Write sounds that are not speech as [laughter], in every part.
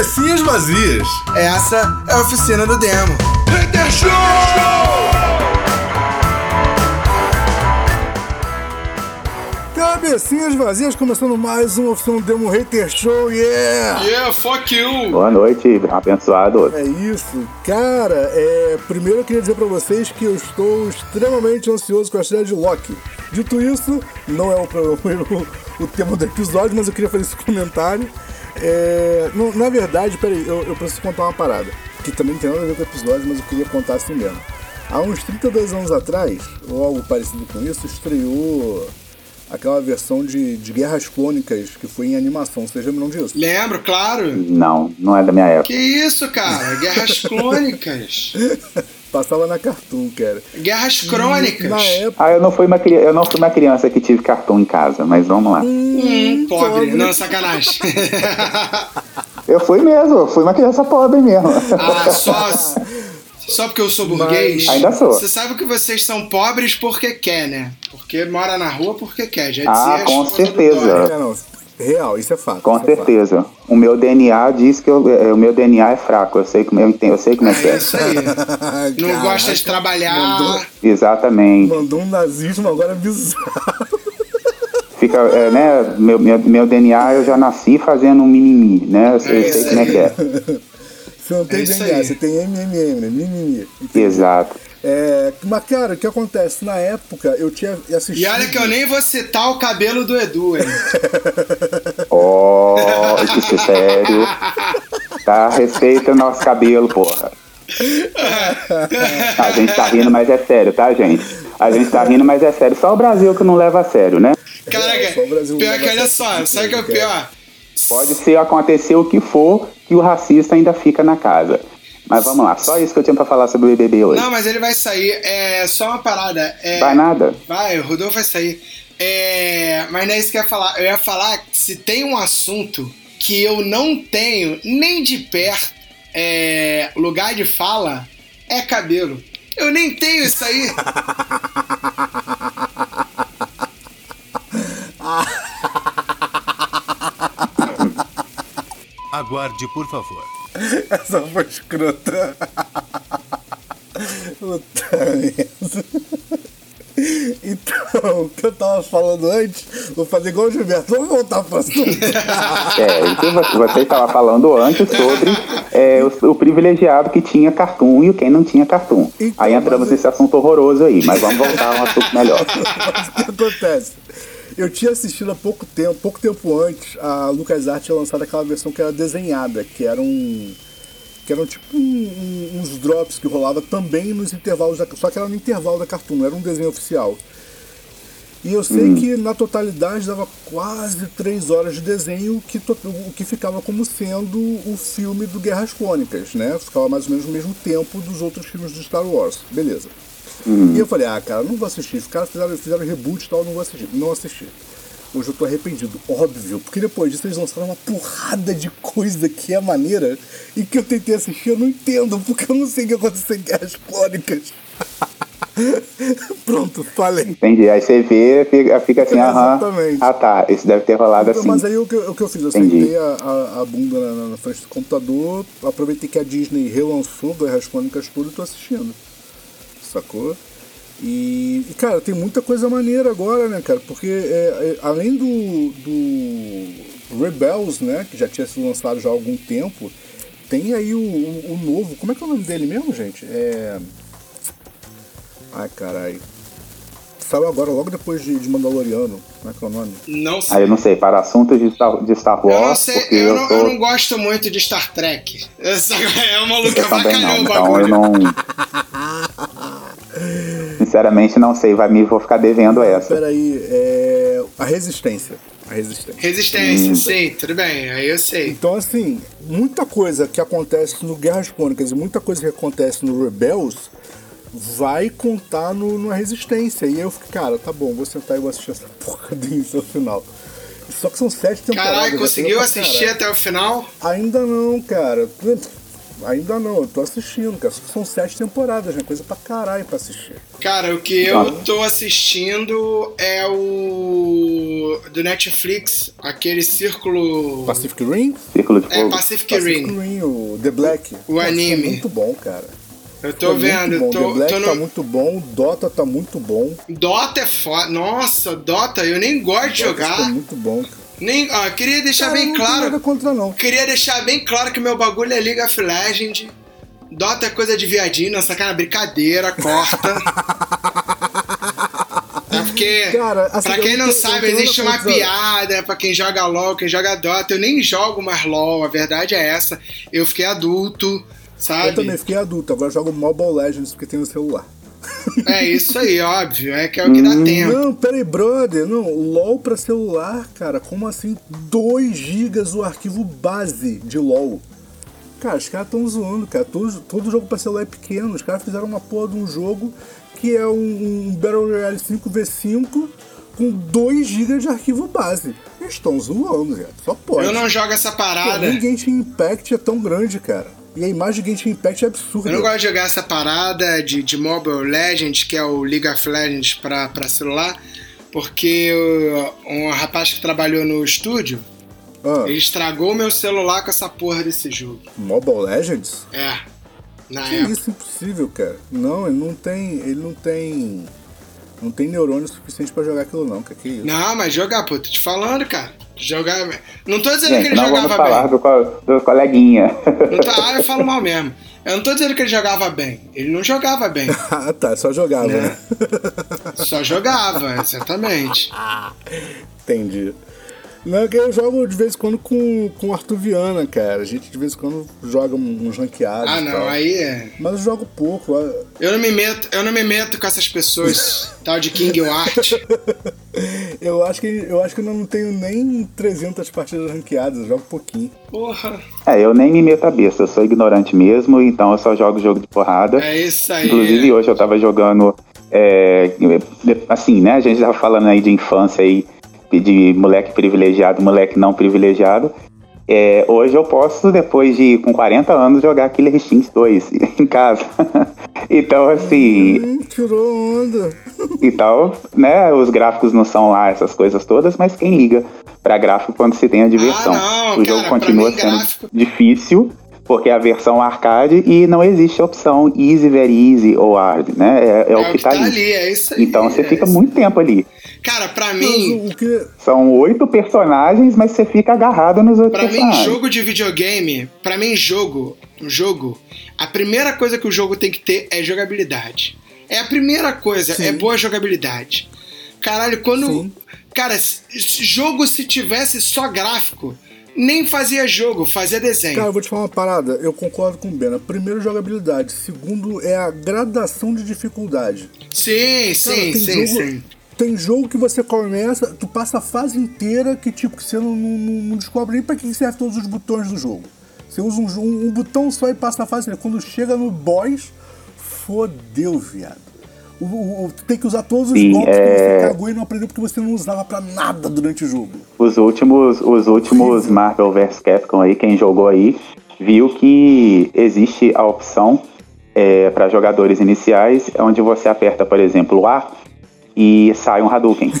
Cabecinhas vazias. Essa é a oficina do demo. Hater Show! Cabecinhas vazias, começando mais uma oficina do Demo Hater Show, yeah! Yeah, fuck you! Boa noite, abençoado. É isso, cara. É, primeiro eu queria dizer pra vocês que eu estou extremamente ansioso com a estreia de Loki. Dito isso, não é o, [laughs] o, o tema do episódio, mas eu queria fazer esse comentário. É, na verdade, peraí, eu, eu preciso contar uma parada, que também não tem nada a ver com o episódio, mas eu queria contar assim mesmo. Há uns 32 anos atrás, ou algo parecido com isso, estreou aquela versão de, de Guerras Clônicas que foi em animação. Vocês lembram disso? Lembro, claro. Não, não é da minha época. Que isso, cara? Guerras Clônicas. [laughs] Passava na Cartoon, cara. Guerras Crônicas. Na época. Ah, eu não fui uma, eu não fui uma criança que tive cartão em casa, mas vamos lá. Hum, pobre. pobre. Não, sacanagem. [laughs] Eu fui mesmo, eu fui uma criança pobre mesmo. ah, só... [laughs] Só porque eu sou burguês. Ainda sou. Você sabe que vocês são pobres porque quer, né? Porque mora na rua porque quer. Já dizia Ah, com certeza. Real, isso é fato. Com isso é fato. certeza. O meu DNA diz que eu- é, o meu DNA é fraco. Eu sei como eu entendo, eu sei como é que É é. isso aí. [laughs] Não Caraca, gosta de trabalhar. Mandou, Exatamente. mandou um nazismo agora bizarro. [laughs] Fica, é, né? Meu, meu, meu DNA eu já nasci fazendo um mimimi, né? Eu, sei- eu É sei como é que é. Você não tem É isso DNA, aí. você tem MMM, né? Mimimi. Exato. É, mas, cara, o que acontece? Na época, eu tinha assistido... E olha que eu nem vou citar o cabelo do Edu, hein? [laughs] Ó, isso é sério. Tá? Respeita o nosso cabelo, porra. A gente tá rindo, mas é sério, tá, gente? A gente tá rindo, mas é sério. Só o Brasil que não leva a sério, né? Caraca, Brasil pior que olha só, sabe o que é o pior? Pode ser acontecer o que for, que o racista ainda fica na casa. Mas vamos lá, só isso que eu tinha pra falar sobre o BBB hoje. Não, mas ele vai sair. É só uma parada. É, Vai nada. Vai, o Rodolfo vai sair. É, mas não é isso que eu ia falar. Eu ia falar que se tem um assunto que eu não tenho nem de perto é, lugar de fala, é cabelo. Eu nem tenho isso aí. [laughs] [laughs] Aguarde, por favor. [laughs] Essa foi escrota. Puta merda. Então, o que eu tava falando antes, vou fazer igual o Gilberto. Vamos voltar pro assunto. É, você estava falando antes sobre é, o, o privilegiado que tinha cartoon e quem não tinha cartoon. Então, aí entramos mas- nesse assunto horroroso aí, mas vamos voltar a um assunto melhor. [laughs] O que acontece? Eu tinha assistido há pouco tempo, pouco tempo antes, a LucasArts tinha lançado aquela versão que era desenhada, que era um. que eram tipo um- um- uns drops que rolava também nos intervalos da. Só que era no intervalo da Cartoon, não era um desenho oficial. E eu sei que na totalidade dava quase três horas de desenho, que o que ficava como sendo o filme do Guerras Clônicas, né? Ficava mais ou menos no mesmo tempo dos outros filmes do Star Wars. Beleza. E eu falei, ah, cara, não vou assistir. Os caras fizeram, fizeram reboot e tal, não vou assistir. Não assisti. Hoje eu tô arrependido, óbvio, porque depois disso eles lançaram uma porrada de coisa que é maneira e que eu tentei assistir, eu não entendo, porque eu não sei o que aconteceu em Guerras Clônicas. [laughs] Pronto, falei. Entendi. Aí você vê, fica, fica assim, aham. Exatamente. Ah tá, isso deve ter rolado assim. Mas aí o que, o que eu fiz? Eu Entendi. sentei a, a, a bunda na, na frente do computador, aproveitei que a Disney relançou Guerras Clônicas tudo e tô assistindo. Sacou? E, e, cara, tem muita coisa maneira agora, né, cara? Porque é, é, além do, do Rebels, né, que já tinha sido lançado já há algum tempo, tem aí o, o, o novo. Como é que é o nome dele mesmo, gente? É. Ai, caralho. Saiu agora, logo depois de, de Mandaloriano. Como é que é o nome? Não sei. Aí eu não sei, para assuntos de Star, de Star Eu não Wars, sei, porque eu eu, não, tô. eu não gosto muito de Star Trek. [laughs] Essa é uma o então bagulho. eu não. [laughs] Sinceramente não sei, vai me vou ficar devendo essa. Peraí, é. A Resistência. A Resistência. Resistência, sim, tudo bem, aí eu sei. Então, assim, muita coisa que acontece no Guerras Crônicas e muita coisa que acontece no Rebels vai contar no, na Resistência. E aí eu fiquei, cara, tá bom, vou sentar e vou assistir essa [laughs] porra do início ao final. Só que são sete temporadas. Caralho, já conseguiu pra assistir caralho. até o final? Ainda não, cara. Ainda não, eu tô assistindo, cara. Só que são sete temporadas, né? Coisa pra caralho pra assistir. Cara, o que eu tô assistindo é o. do Netflix, aquele círculo. Pacific Rim? Círculo de É, fogo. Pacific Pacific Rim. Rim, o The Black. O Nossa, anime. É muito bom, cara. Eu tô É vendo, bom. tô, The Black tô tá no. muito bom, Dota tá muito bom. Dota é foda. Nossa, Dota, eu nem gosto de Dota tá jogar. muito bom, cara. Nem, ó, queria deixar Cara, bem não tem nada claro. contra, não. Queria deixar bem claro que meu bagulho é League of Legends. Dota é coisa de viadinho, não sacana, brincadeira, corta. [laughs] É porque, Cara, assim, pra eu quem não tô- eu sabe, existe uma contra- piada pra quem joga LOL, quem joga Dota. Eu nem jogo mais LOL, a verdade é essa. Eu fiquei adulto, Eu sabe? também fiquei adulto, agora eu jogo Mobile Legends porque tem no celular. É isso aí, [laughs] óbvio. É que é o que dá tempo. Não, peraí, brother. Não, LOL pra celular, cara. Como assim? 2 GB o arquivo base de LOL. Cara, os caras tão zoando, cara. Todo, todo jogo pra celular é pequeno. Os caras fizeram uma porra de um jogo que é um, um Battle Royale 5v5 com 2 GB de arquivo base. Eles estão zoando, cara. Só pode. Eu não jogo essa Pô, parada. nem Genshin Impact é tão grande, cara. E a imagem de Genshin Impact é absurda. Eu não gosto de jogar essa parada de, de Mobile Legends, que é o League of Legends pra, pra celular, porque um rapaz que trabalhou no estúdio, Ah, ele estragou meu celular com essa porra desse jogo. Mobile Legends? É, na Que época. isso, impossível, cara. Não, ele não tem. Ele não tem. Não tem neurônio suficiente pra jogar aquilo não, cara. Que isso? Não, mas jogar, pô, tô te falando, cara. Jogar. Não tô dizendo que Gente, ele não vamos jogava falar bem. do, co- do coleguinha. Não tá- ah, eu falo mal mesmo. Eu não tô dizendo que ele jogava bem. Ele não jogava bem. Ah, [laughs] tá, só jogava, Né? né? Só jogava, exatamente. Entendi. Não, que eu jogo de vez em quando com, com o Arthur Viana, cara. A gente de vez em quando joga uns ranqueados. Ah, e não, tal. aí é. Mas eu jogo pouco. Eu não me meto, eu não me meto com essas pessoas tal de King Art. [laughs] Eu acho que eu acho que eu não tenho nem 300 partidas ranqueadas, eu jogo pouquinho. Porra, É, eu nem me meto a besta, eu sou ignorante mesmo, então eu só jogo jogo de porrada. é isso aí. Inclusive hoje eu tava jogando, é, assim, né? A gente tava falando aí de infância aí, de moleque privilegiado, moleque não privilegiado. É, hoje eu posso, depois de com 40 anos, jogar Killer Instinct 2 [laughs] em casa. [laughs] então, assim, Hum, tirou onda. [laughs] então, né, os gráficos não são lá essas coisas todas, mas quem liga pra gráfico quando se tem a diversão? Ah, não, o jogo cara, continua mim, sendo gráfico- difícil, porque é a versão arcade e não existe a opção easy, very easy ou hard, né? É, é É o que tá, ali. é isso aí. Então você é fica isso. muito tempo ali. Cara, pra mim, o, o que. São oito personagens, mas você fica agarrado nos outros Pra mim, personagens. jogo de videogame, pra mim, jogo, jogo, a primeira coisa que o jogo tem que ter é jogabilidade. É a primeira coisa, Sim. é boa jogabilidade. Caralho, quando. Sim. Cara, jogo se tivesse só gráfico, nem fazia jogo, fazia desenho. Cara, eu vou te falar uma parada, eu concordo com o Bena. Primeiro, jogabilidade. Segundo, é a gradação de dificuldade. sim, Cara, sim, sim, jogo, sim. Tem jogo que você começa, tu passa a fase inteira que tipo que você não, não, não descobre nem pra que serve todos os botões do jogo. Você usa um, um, um botão só e passa a fase inteira. Quando chega no boss, fodeu, viado. O, o- o- tu tem que usar todos os Sim, golpes que é- você cagou e não aprendeu porque você não usava pra nada durante o jogo. Os últimos, os últimos Marvel vs Capcom aí, quem jogou aí, viu que existe a opção para jogadores iniciais, onde você aperta, por exemplo, o A e sai um Hadouken.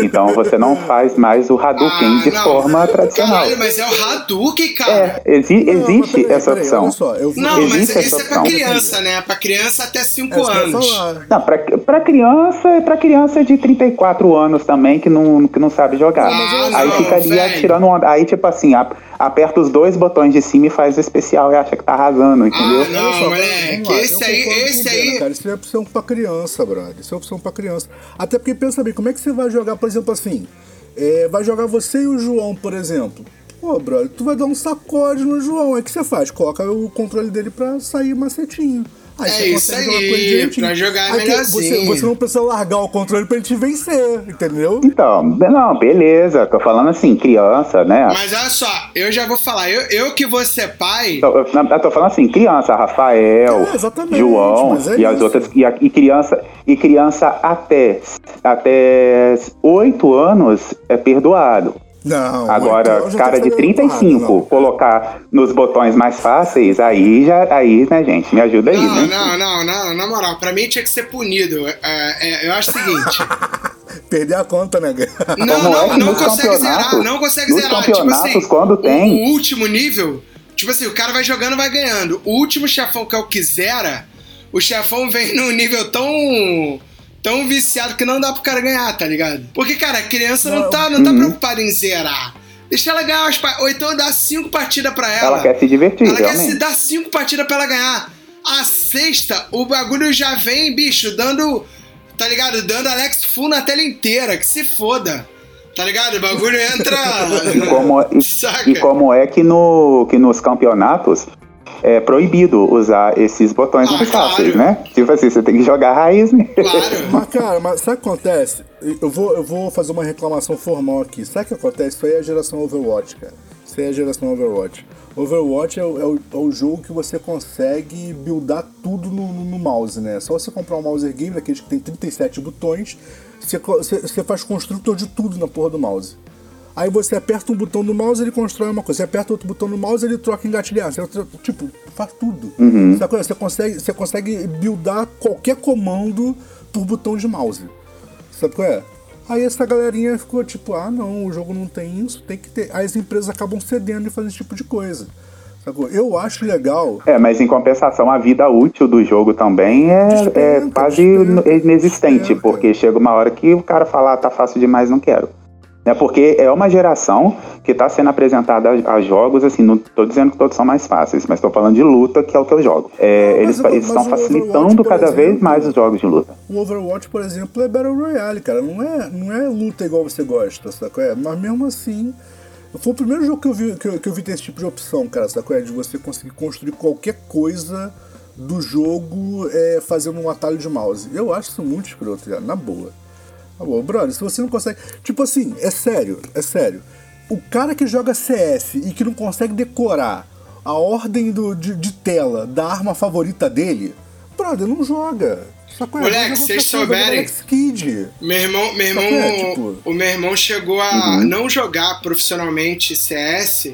Então você não [laughs] faz mais o Hadouken Ah, de não. forma tradicional. Caralho, mas é o Hadouken, cara. É, exi- Não, mas existe peraí, essa peraí, opção. só, eu- Não, mas Existe isso essa é pra criança, né? Pra criança até 5 É isso anos. Não, pra, pra criança, pra criança de 34 anos também que não, que não sabe jogar. Ah, aí não, ficaria velho. tirando onda. Aí, tipo assim, a- aperta os dois botões de cima e faz o especial e acha que tá arrasando, entendeu? Ah, não, só, moleque, lá, esse eu aí- esse aí- Cara, isso é opção pra criança, brother. Isso é opção pra criança. Até porque pensa bem, como é que você vai jogar, por exemplo, assim? é, vai jogar você e o João, por exemplo. Pô, brother, tu vai dar um sacode no João. Aí o que você faz? Coloca o controle dele pra sair macetinho. Aí É isso aí, pra jogar Aí que- melhorzinho. Você, você não precisa largar o controle pra ele te vencer, entendeu? Então, não, beleza. Tô falando assim, criança, né? Mas olha só, eu já vou falar, eu, eu que vou ser pai. Tô- Eu, eu tô falando assim, criança, Rafael, É, exatamente, João é e as isso. outras e, a- e criança e criança até até 8 anos é perdoado. Não, Agora, então cara de fazendo 35, errado, não. colocar nos botões mais fáceis, aí já, aí, né, gente? Me ajuda aí, Não, né? não, não, não, na moral, pra mim tinha que ser punido. É, é, eu acho o seguinte. [laughs] Perder a conta, né? Não, Como é não, não nos consegue zerar, não consegue nos zerar. Tipo campeonatos, assim, quando tem- O, último nível, tipo assim, o cara vai jogando, vai ganhando. O último chefão que é o que zera, o chefão vem num nível tão. Tão viciado que não dá pro cara ganhar, tá ligado? Porque, cara, a criança não, Não. tá, não tá Uhum. preocupada em zerar. Deixa ela ganhar umas Ou então dá cinco partidas pra ela. Ela quer se divertir, Ela quer se realmente. dar cinco partidas pra ela ganhar. A sexta, o bagulho já vem, bicho, dando. Tá ligado? Dando Alex Full na tela inteira. Que se foda. Tá ligado? O bagulho entra. E como, e, [laughs] Saca? e como é que, no, que nos campeonatos é proibido usar esses botões Ah, fáceis, claro. né? Tipo assim, você tem que jogar a raiz, né? Claro. [laughs] Mas, cara, mas sabe o que acontece? Eu vou, eu vou fazer uma reclamação formal aqui. Sabe o que acontece? Isso aí é a geração Overwatch, cara. Isso aí é a geração Overwatch. Overwatch é o, é o, é o jogo que você consegue buildar tudo no, no- no mouse, né? Só você comprar um mouse game, daqueles que tem 37 botões, você, você, você faz construtor de tudo na porra do mouse. Aí você aperta um botão no mouse, ele constrói uma coisa. Você aperta outro botão no mouse, ele troca engatilhar. Você, tipo, faz tudo. Sabe? Você consegue, você consegue buildar qualquer comando por botão de mouse. Sabe qual é? Aí essa galerinha ficou tipo, ah não, o jogo não tem isso, tem que ter. Aí as empresas acabam cedendo e fazendo esse tipo de coisa. Sacou? Eu acho legal. É, mas em compensação, a vida útil do jogo também é, é quase inexistente, porque chega uma hora que o cara fala, ah, tá fácil demais, não quero. É porque é uma geração que está sendo apresentada a, a jogos, assim, não tô dizendo que todos são mais fáceis, mas estou falando de luta, que é o que eu jogo. É, Mas eles o- estão facilitando cada vez exemplo- mais os jogos de luta. O Overwatch, por exemplo, é Battle Royale, cara. Não é, não é luta igual você gosta, sacou? É, mas mesmo assim. Foi o primeiro jogo que eu vi, que eu, que eu vi ter esse tipo de opção, cara, sacou? É de você conseguir construir qualquer coisa do jogo é, fazendo um atalho de mouse. Eu acho isso muito escroto, cara, na boa. Na boa, brother, se você não consegue. Tipo assim, é sério, é sério. O cara que joga CS e que não consegue decorar a ordem do, de, de tela da arma favorita dele, brother, não joga. Sacou? É, Moleque, vocês souberem- Kidd. Meu irmão, meu irmão, Só que é, tipo- o meu irmão chegou a não jogar profissionalmente CS,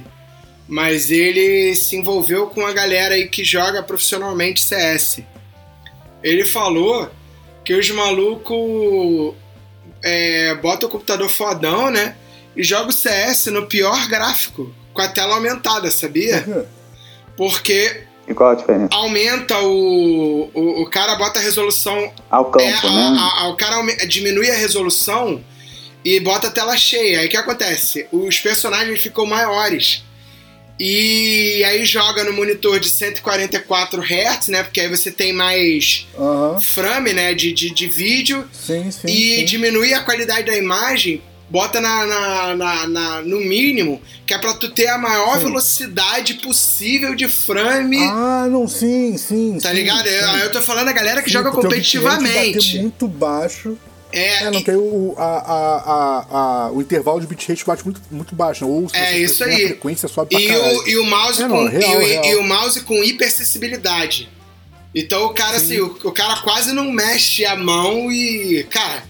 mas ele se envolveu com a galera aí que joga profissionalmente CS. Ele falou que os malucos é, botam o computador fodão, né? E joga o CS no pior gráfico, com a tela aumentada, sabia? Porque E qual a diferença? aumenta o, o. O cara bota a resolução Ao campo, é, a- né? a- a- o cara diminui a resolução e bota a tela cheia. Aí o que acontece? Os personagens ficam maiores. E aí joga no monitor de 144 Hz, né? Porque aí você tem mais Aham. frame, né? De, de, de vídeo. Sim, sim. e sim. diminui a qualidade da imagem, bota na, na- na- na- no mínimo, que é pra tu ter a maior Sim. velocidade possível de frame. Ah, não, sim, sim. tá ligado? sim. Eu, eu tô falando a galera que joga bitrate competitivamente. muito baixo. É, É, não e- tem o, a, a, a, a- o intervalo de bitrate bate muito, muito baixo. né? Ou se É você isso aí. A frequência sobe pra E caralho. o, e o mouse É, com, não, real, e, o- real. e o mouse com hiperacessibilidade. Então o cara, assim, o, o cara quase não mexe a mão e. Cara,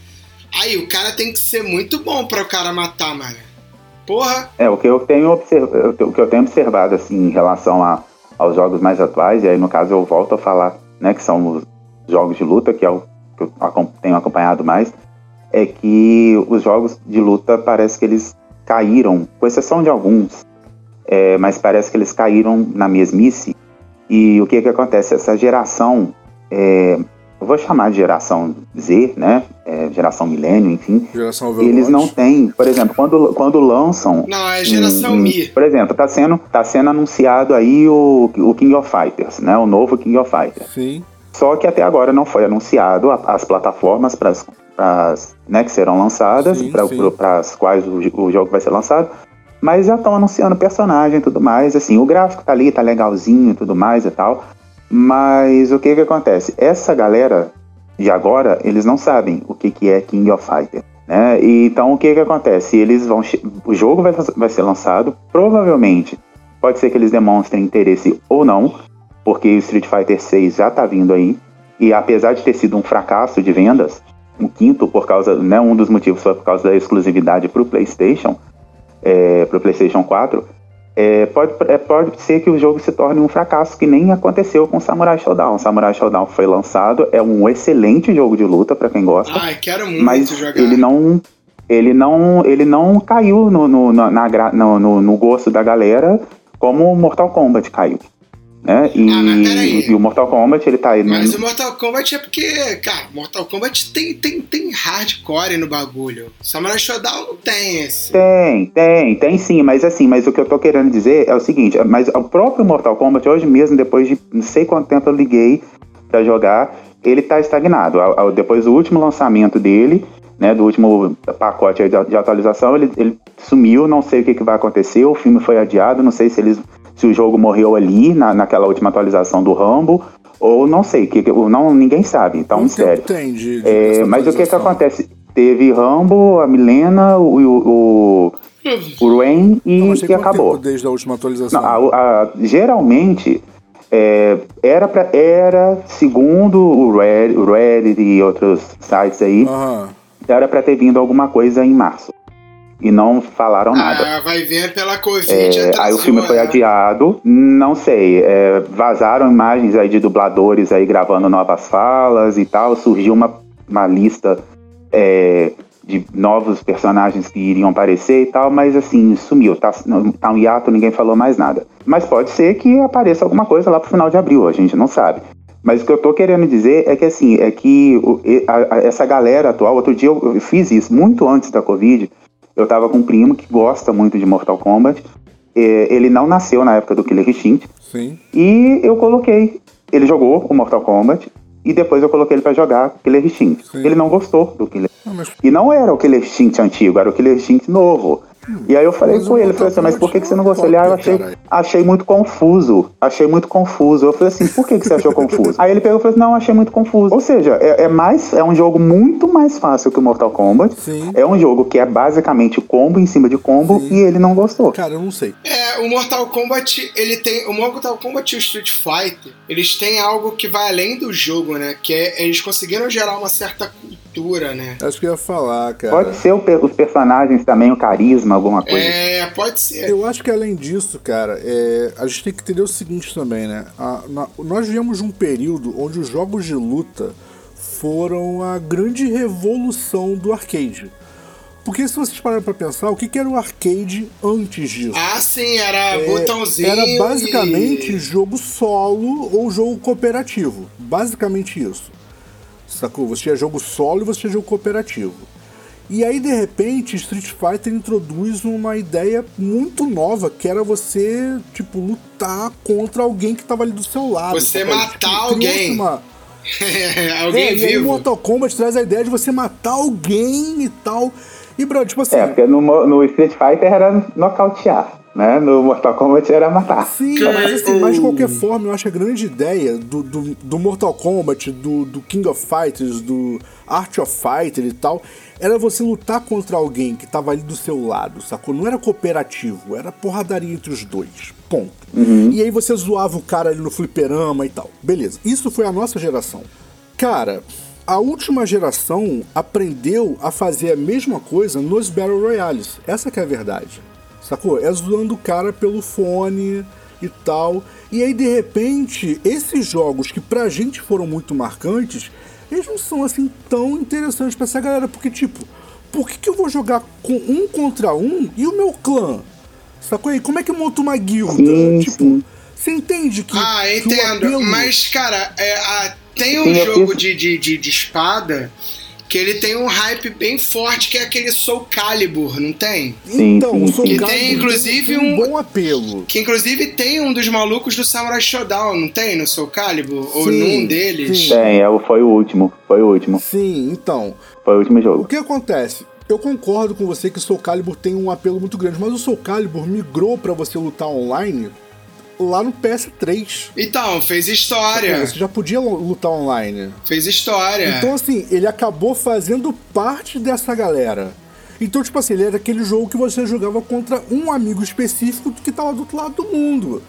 aí o cara tem que ser muito bom pra o cara matar, mano. Porra, É, o que eu tenho, observ... o que eu tenho observado assim, em relação a, aos jogos mais atuais, e aí no caso eu volto a falar, né, que são os jogos de luta, que é o que eu tenho acompanhado mais, é que os jogos de luta parece que eles caíram, com exceção de alguns, é, mas parece que eles caíram na mesmice. E o que que acontece? Essa geração, é, eu vou chamar de geração Z, né, é, geração milênio, enfim, Geração Overwatch. eles não têm, por exemplo, quando, quando lançam não, é geração hum. Mi. Por exemplo, tá sendo, tá sendo anunciado aí o, o King of Fighters, né? O novo King of Fighters. Sim. Só que até agora não foi anunciado as plataformas para né, que serão lançadas, para as quais o, o jogo vai ser lançado. Mas já estão anunciando personagem e tudo mais. Assim, o gráfico tá ali, tá legalzinho e tudo mais e tal. Mas o que que acontece? Essa galera de agora, eles não sabem o que, que é King of Fighters. Né? E, então o que que acontece? Eles vão o jogo vai, vai ser lançado, provavelmente pode ser que eles demonstrem interesse ou não, porque o Street Fighter 6 já tá vindo aí e apesar de ter sido um fracasso de vendas, um quinto por causa, né, um dos motivos foi por causa da exclusividade para o PlayStation. é, pro PlayStation 4, é, pode, é, pode ser que o jogo se torne um fracasso, que nem aconteceu com Samurai Showdown. Samurai Showdown foi lançado, é um excelente jogo de luta para quem gosta. Ai, quero muito mas jogar. ele não ele não ele não caiu no, no, na, na, no, no gosto da galera como Mortal Kombat caiu. Né? E, Ah, mas e o Mortal Kombat ele tá aí no, Mas o Mortal Kombat é porque, cara, Mortal Kombat tem, tem, tem hardcore no bagulho. Samurai Shodown não tem esse. Tem, tem, tem sim, mas assim, mas o que eu tô querendo dizer é o seguinte, mas o próprio Mortal Kombat, hoje mesmo, depois de não sei quanto tempo eu liguei pra jogar, ele tá estagnado. Depois do último lançamento dele, né, do último pacote de atualização, ele, ele sumiu, não sei o que, que vai acontecer, o filme foi adiado, não sei se eles se o jogo morreu ali, na, naquela última atualização do Rambo, ou não sei, que, que- não, ninguém sabe, tá um mistério. de É, mas o que que acontece? Teve Rambo, a Milena, o, o, o, o Rain e, Não, e acabou. desde a última atualização? Não, a- a- geralmente, é, era, pra, era, segundo o Reddit, o Reddit e outros sites aí, era pra ter vindo alguma coisa em março. E não falaram nada. Ah, vai ver pela Covid. É, aí o filme foi adiado, não sei, é, vazaram imagens aí de dubladores aí gravando novas falas e tal, surgiu uma, uma lista é, de novos personagens que iriam aparecer e tal, mas assim, sumiu, tá, tá um hiato, ninguém falou mais nada. Mas pode ser que apareça alguma coisa lá pro final de abril, a gente não sabe. Mas o que eu tô querendo dizer é que assim, é que essa galera atual, outro dia eu fiz isso, muito antes da Covid, eu tava com um primo que gosta muito de Mortal Kombat, é, ele não nasceu na época do Killer Instinct, Sim. e eu coloquei. Ele jogou o Mortal Kombat e depois eu coloquei ele pra jogar Killer Instinct. Sim. Ele não gostou do Killer Ah, mas E não era o Killer Instinct antigo, era o Killer Instinct novo. E aí eu falei Mas com ele, falei assim, mas por que, que você não gostou? Ele, ah, eu achei, achei muito confuso. Achei muito confuso. Eu falei assim, por que, que você achou confuso? Aí ele pegou e falou assim, não, achei muito confuso. Ou seja, é, é mais, é um jogo muito mais fácil que o Mortal Kombat. Sim. É um jogo que é basicamente combo em cima de combo Sim. e ele não gostou. Cara, eu não sei. É, o Mortal Kombat, ele tem. O Mortal Kombat e o Street Fighter, eles têm algo que vai além do jogo, né? Que é eles conseguiram gerar uma certa cultura, né? Acho que eu ia falar, cara. Pode ser o os personagens também, o carisma, alguma coisa. É, pode ser. Eu acho que além disso, cara, é, a gente tem que entender o seguinte também, né? A- na- nós viemos de um período onde os jogos de luta foram a grande revolução do arcade. Porque se vocês pararem pra pensar, o que, que era o arcade antes disso? Ah, sim, era É, botãozinho. Era basicamente e- jogo solo ou jogo cooperativo. Basicamente isso. Sacou? Você tinha jogo solo e você tinha jogo cooperativo. E aí, de repente, Street Fighter introduz uma ideia muito nova, que era você, tipo, lutar contra alguém que tava ali do seu lado. Você sacou? matar criou-se alguém. Uma... [laughs] Alguém é, e aí vivo. Mortal Kombat traz a ideia de você matar alguém e tal. E, bro, tipo assim... É, porque no, no Street Fighter era nocautear, né? No Mortal Kombat era matar. Sim, mas, assim, mas de qualquer forma, eu acho que a grande ideia do, do, do Mortal Kombat, do, do King of Fighters, do Art of Fighter e tal, era você lutar contra alguém que tava ali do seu lado, sacou? Não era cooperativo, era porradaria entre os dois. Ponto. E aí você zoava o cara ali no fliperama e tal. Beleza. Isso foi a nossa geração. Cara, a última geração aprendeu a fazer a mesma coisa nos Battle Royales. Essa que é a verdade. Sacou? É zoando o cara pelo fone e tal. E aí, de repente, esses jogos que pra gente foram muito marcantes, eles não são assim tão interessantes pra essa galera. Porque, tipo, por que, que eu vou jogar com um contra um e o meu clã? Sacou? E como é que eu monto uma guilda? Sim, tipo, sim. você entende que. Ah, que o entendo. apelo- Mas, cara, é, a- tem um jogo de, de, de, de espada que ele tem um hype bem forte, que é aquele Soul Calibur, não tem? Sim, então, sim, o Soul sim. E Calibur tem, inclusive, tem um um- bom apelo. Que inclusive tem um dos malucos do Samurai Shodown, não tem? No Soul Calibur? Ou Sim, num deles? sim. Tem, é, o- foi o último. Foi o último. Sim, então. Foi o último O jogo. que acontece? Eu concordo com você que o Soul Calibur tem um apelo muito grande, mas o Soul Calibur migrou pra você lutar online lá no PS3. Então, fez história. Você já podia lu- lutar online. Fez história. Então, assim, ele acabou fazendo parte dessa galera. Então, tipo assim, ele era aquele jogo que você jogava contra um amigo específico que tava do outro lado do mundo.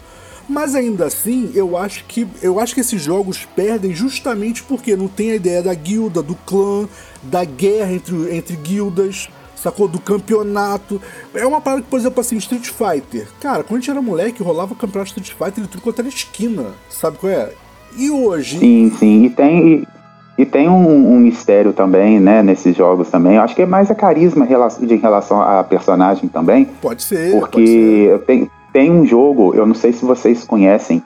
Mas ainda assim, eu acho que eu acho que esses jogos perdem justamente porque não tem a ideia da guilda, do clã, da guerra entre, entre guildas, sacou? Do campeonato. É uma parada que, por exemplo, assim, Street Fighter. Cara, quando a gente era moleque, rolava campeonato de Street Fighter de tudo quanto era esquina. Sabe qual é? E hoje. Sim, sim. E tem. E, e tem um, um, mistério também, né, nesses jogos também. Eu acho que é mais a carisma de relação à personagem também. Pode ser. Porque pode ser. Tem, tem um jogo, eu não sei se vocês conhecem,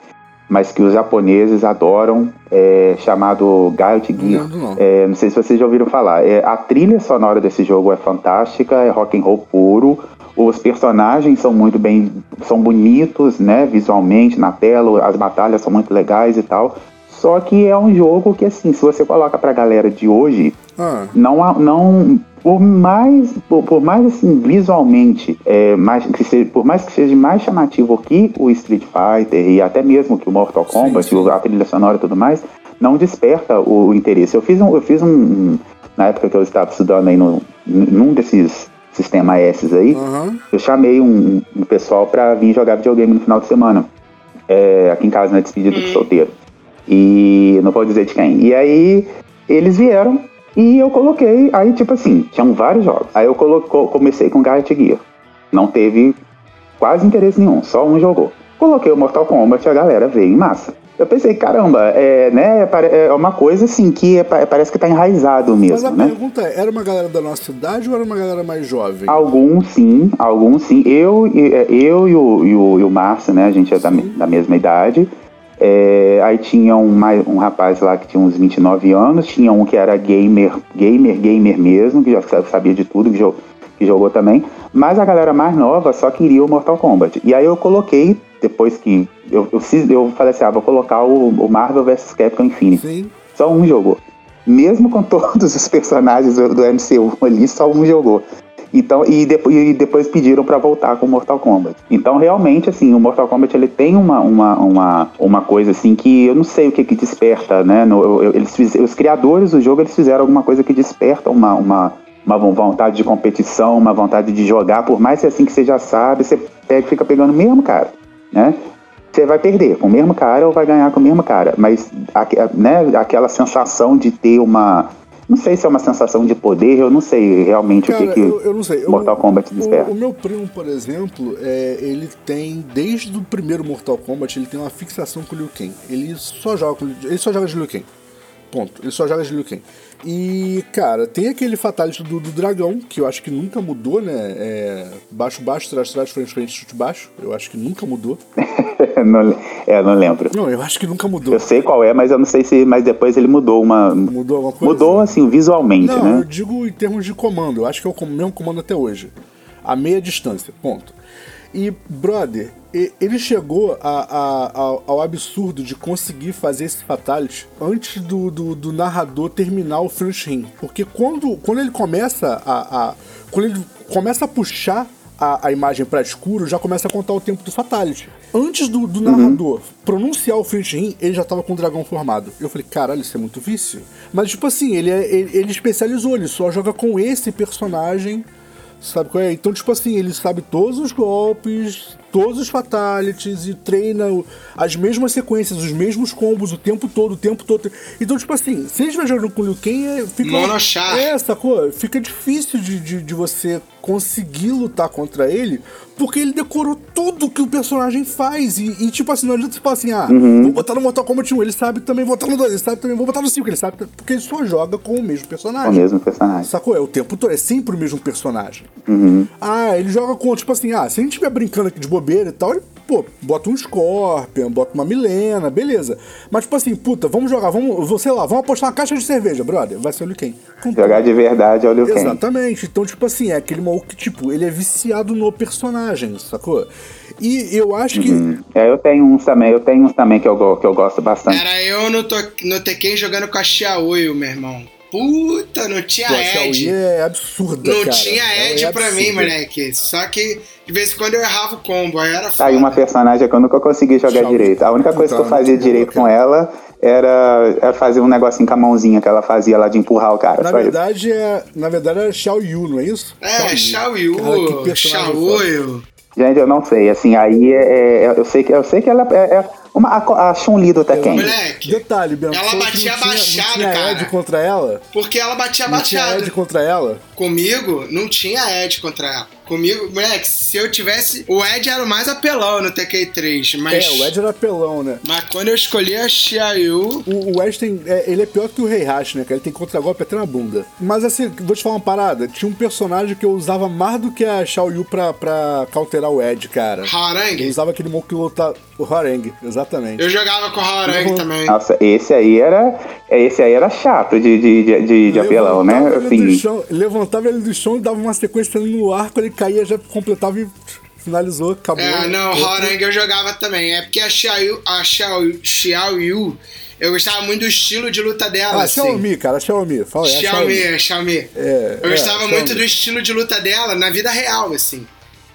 mas que os japoneses adoram, é, chamado Guilty Gear. Não, não. É, não sei se vocês já ouviram falar. É, a trilha sonora desse jogo é fantástica, é rock and roll puro. Os personagens são muito bem, são bonitos, né, visualmente na tela. As batalhas são muito legais e tal. Só que é um jogo que, assim, se você coloca pra galera de hoje, Ah. não, não por mais, por, por mais assim, visualmente, é, mais, que seja, por mais que seja mais chamativo que o Street Fighter e até mesmo que o Mortal Kombat, sim. a trilha sonora e tudo mais, não desperta o, interesse. Eu fiz um, eu fiz um, um, na época que eu estava estudando aí no, num desses sistema S aí, Aham. eu chamei um, um pessoal pra vir jogar videogame no final de semana. É, aqui em casa, na despedida de solteiro. E não vou dizer de quem. E aí eles vieram e eu coloquei, aí tipo assim, tinham vários jogos. Aí eu coloco, comecei com Guilty Gear. Não teve quase interesse nenhum, só um jogou. Coloquei o Mortal Kombat e a galera veio em massa. Eu pensei, caramba, é, né, é uma coisa assim que é pa- parece que tá enraizado Mas a mesmo, né? pergunta é: era uma galera da nossa idade ou era uma galera mais jovem? Alguns sim, alguns sim. Eu, e- é, eu e, o, e, o, e o Márcio, né? A gente é da, da mesma idade. É, aí tinha um, um rapaz lá que tinha uns 29 anos, tinha um que era gamer, gamer, gamer mesmo, que já sa- sabia de tudo, que, que jogou também. Mas a galera mais nova só queria o Mortal Kombat. E aí eu coloquei, depois que. Eu, eu, eu falei assim: ah, vou colocar o, o Marvel vs Capcom Infinity. Sim. Só um jogou. Mesmo com [laughs] todos os personagens do, do MCU ali, só um jogou. Então, e, depo- e depois pediram pra voltar com o Mortal Kombat. Então, realmente, assim, o Mortal Kombat ele tem uma, uma, uma, uma coisa assim que eu não sei o que, que desperta, né? No- eu- eles fiz- os criadores do jogo eles fizeram alguma coisa que desperta uma, uma, uma vontade de competição, uma vontade de jogar, por mais que assim que você já sabe, você pega, fica pegando mesmo, cara, né? você vai perder com o mesmo cara ou vai ganhar com o mesmo cara. Mas né, aquela sensação de ter uma. Não sei se é uma sensação de poder, eu não sei realmente o Cara, que, que eu, eu não sei. Eu- Mortal Kombat desperta. O, o meu primo, por exemplo, é, ele tem, desde o primeiro Mortal Kombat, ele tem uma fixação com o Liu Kang. Ele só joga, com, ele só joga de Liu Kang. Ponto. Ele só joga de Liu Kang. E, cara, tem aquele fatality do, do dragão, que eu acho que nunca mudou, né? É, baixo, baixo, trás, trás, frente, frente, chute, baixo. Eu acho que nunca mudou. [laughs] não, é, não lembro. Não, eu acho que nunca mudou. Eu sei qual é, mas eu não sei se. Mas depois ele mudou uma. Mudou alguma coisa? Mudou assim, visualmente, Não, né? eu digo em termos de comando. Eu acho que é o mesmo comando até hoje. A meia distância, ponto. E, brother, ele chegou a- a- ao, ao absurdo de conseguir fazer esse fatality antes do, do, do narrador terminar o finish ring. Porque quando, quando ele começa a, a- Quando ele começa a puxar a, a imagem para escuro, já começa a contar o tempo do fatality. Antes do, do narrador pronunciar o finish ring, ele já tava com o dragão formado. Eu falei, caralho, isso é muito vício. Mas, tipo assim, ele, é- ele, ele especializou, ele só joga com esse personagem. Sabe qual é? Então, tipo assim, ele sabe todos os golpes, todos os fatalities e treina as mesmas sequências, os mesmos combos o tempo todo, o tempo todo. Então, tipo assim, se ele estiver jogando com o Liu Kang, é- fica. Monochar. É, sacou? Fica difícil de, de, de você conseguir lutar contra ele, porque ele decorou tudo que o personagem faz. E, e, tipo assim, não adianta você falar assim, ah, vou botar no Mortal Kombat 1, ele sabe também, vou botar no 2, ele sabe também, vou botar no 5, ele sabe, porque ele só joga com o mesmo É o personagem. mesmo personagem. Sacou? É o tempo todo, é sempre o mesmo personagem. Uhum. Ah, ele joga com, tipo assim, ah, se a gente estiver brincando aqui de bobeira e tal, ele, pô, bota um Scorpion, bota uma Milena, beleza. Mas, tipo assim, puta, vamos jogar, vamos, sei lá, vamos apostar uma caixa de cerveja, brother, vai ser o Liu Kang. Com Jogar de verdade é o Liu Kang. Exatamente. Então, tipo assim, é aquele maluco que, tipo, ele é viciado no personagem, sacou? E eu acho que. É, eu tenho uns também, eu tenho uns também que eu, que eu gosto bastante. Era eu no, to, no Tekken jogando com a Xiaoyu, meu irmão. Puta, não tinha Xiaoyi Ed. é absurda, Não cara. tinha Ela Ed é pra mim, moleque. Só que de vez em quando eu errava o combo, aí era foda. aí uma personagem que eu nunca consegui jogar Xiaomi. direito. A única coisa que eu Puta, fazia direito boa, com ela era, era fazer um negocinho com a mãozinha que ela fazia lá de empurrar o cara. Na isso. verdade, é, na verdade era Xiao Yu, não é isso? É, que personagem foda. Xiaoyu. Gente, eu não sei. Assim, aí é, é- eu sei que eu sei que ela é, é- Uma, a, a Chun-Li do Tekken. Moleque, Detalhe, Bento. Ela que batia não tinha, baixado, não tinha cara. Ed contra ela? porque ela batia Não tinha. Ed contra ela? Comigo, não tinha Ed contra ela. Comigo, moleque, se eu tivesse. O Ed era o mais apelão no TK3, mas. É, o Ed era pelão, né? Mas quando eu escolhi a Xiaoyu. O, o Ed tem, é, ele é pior que o Heihachi, né, cara? Ele tem contra-golpe até na bunda. Mas assim, vou te falar uma parada. Tinha um personagem que eu usava mais do que a Xiao Yu pra, pra cauterar o Ed, cara. Eu Harangue. usava aquele monk que luta... O Harangue, exatamente. Eu jogava com Harangue Uhum. também. Nossa, esse aí era. Esse aí era chato de, de, de, de, de apelão, né? Levantava ele do Assim, chão, levantava ele do chão e dava uma sequência no ar, quando ele caía já completava e finalizou, acabou. É, não, Outro- Harangue eu jogava também. É porque a Xiaoyu, a Xiaoyu, Xiaoyu, eu gostava muito do estilo de luta dela, Ah, assim. Xiaomi, cara, Xiaomi. Fala, é a Xiaomi, Xiaomi. É, eu é, gostava Xiaomi. muito do estilo de luta dela na vida real, assim.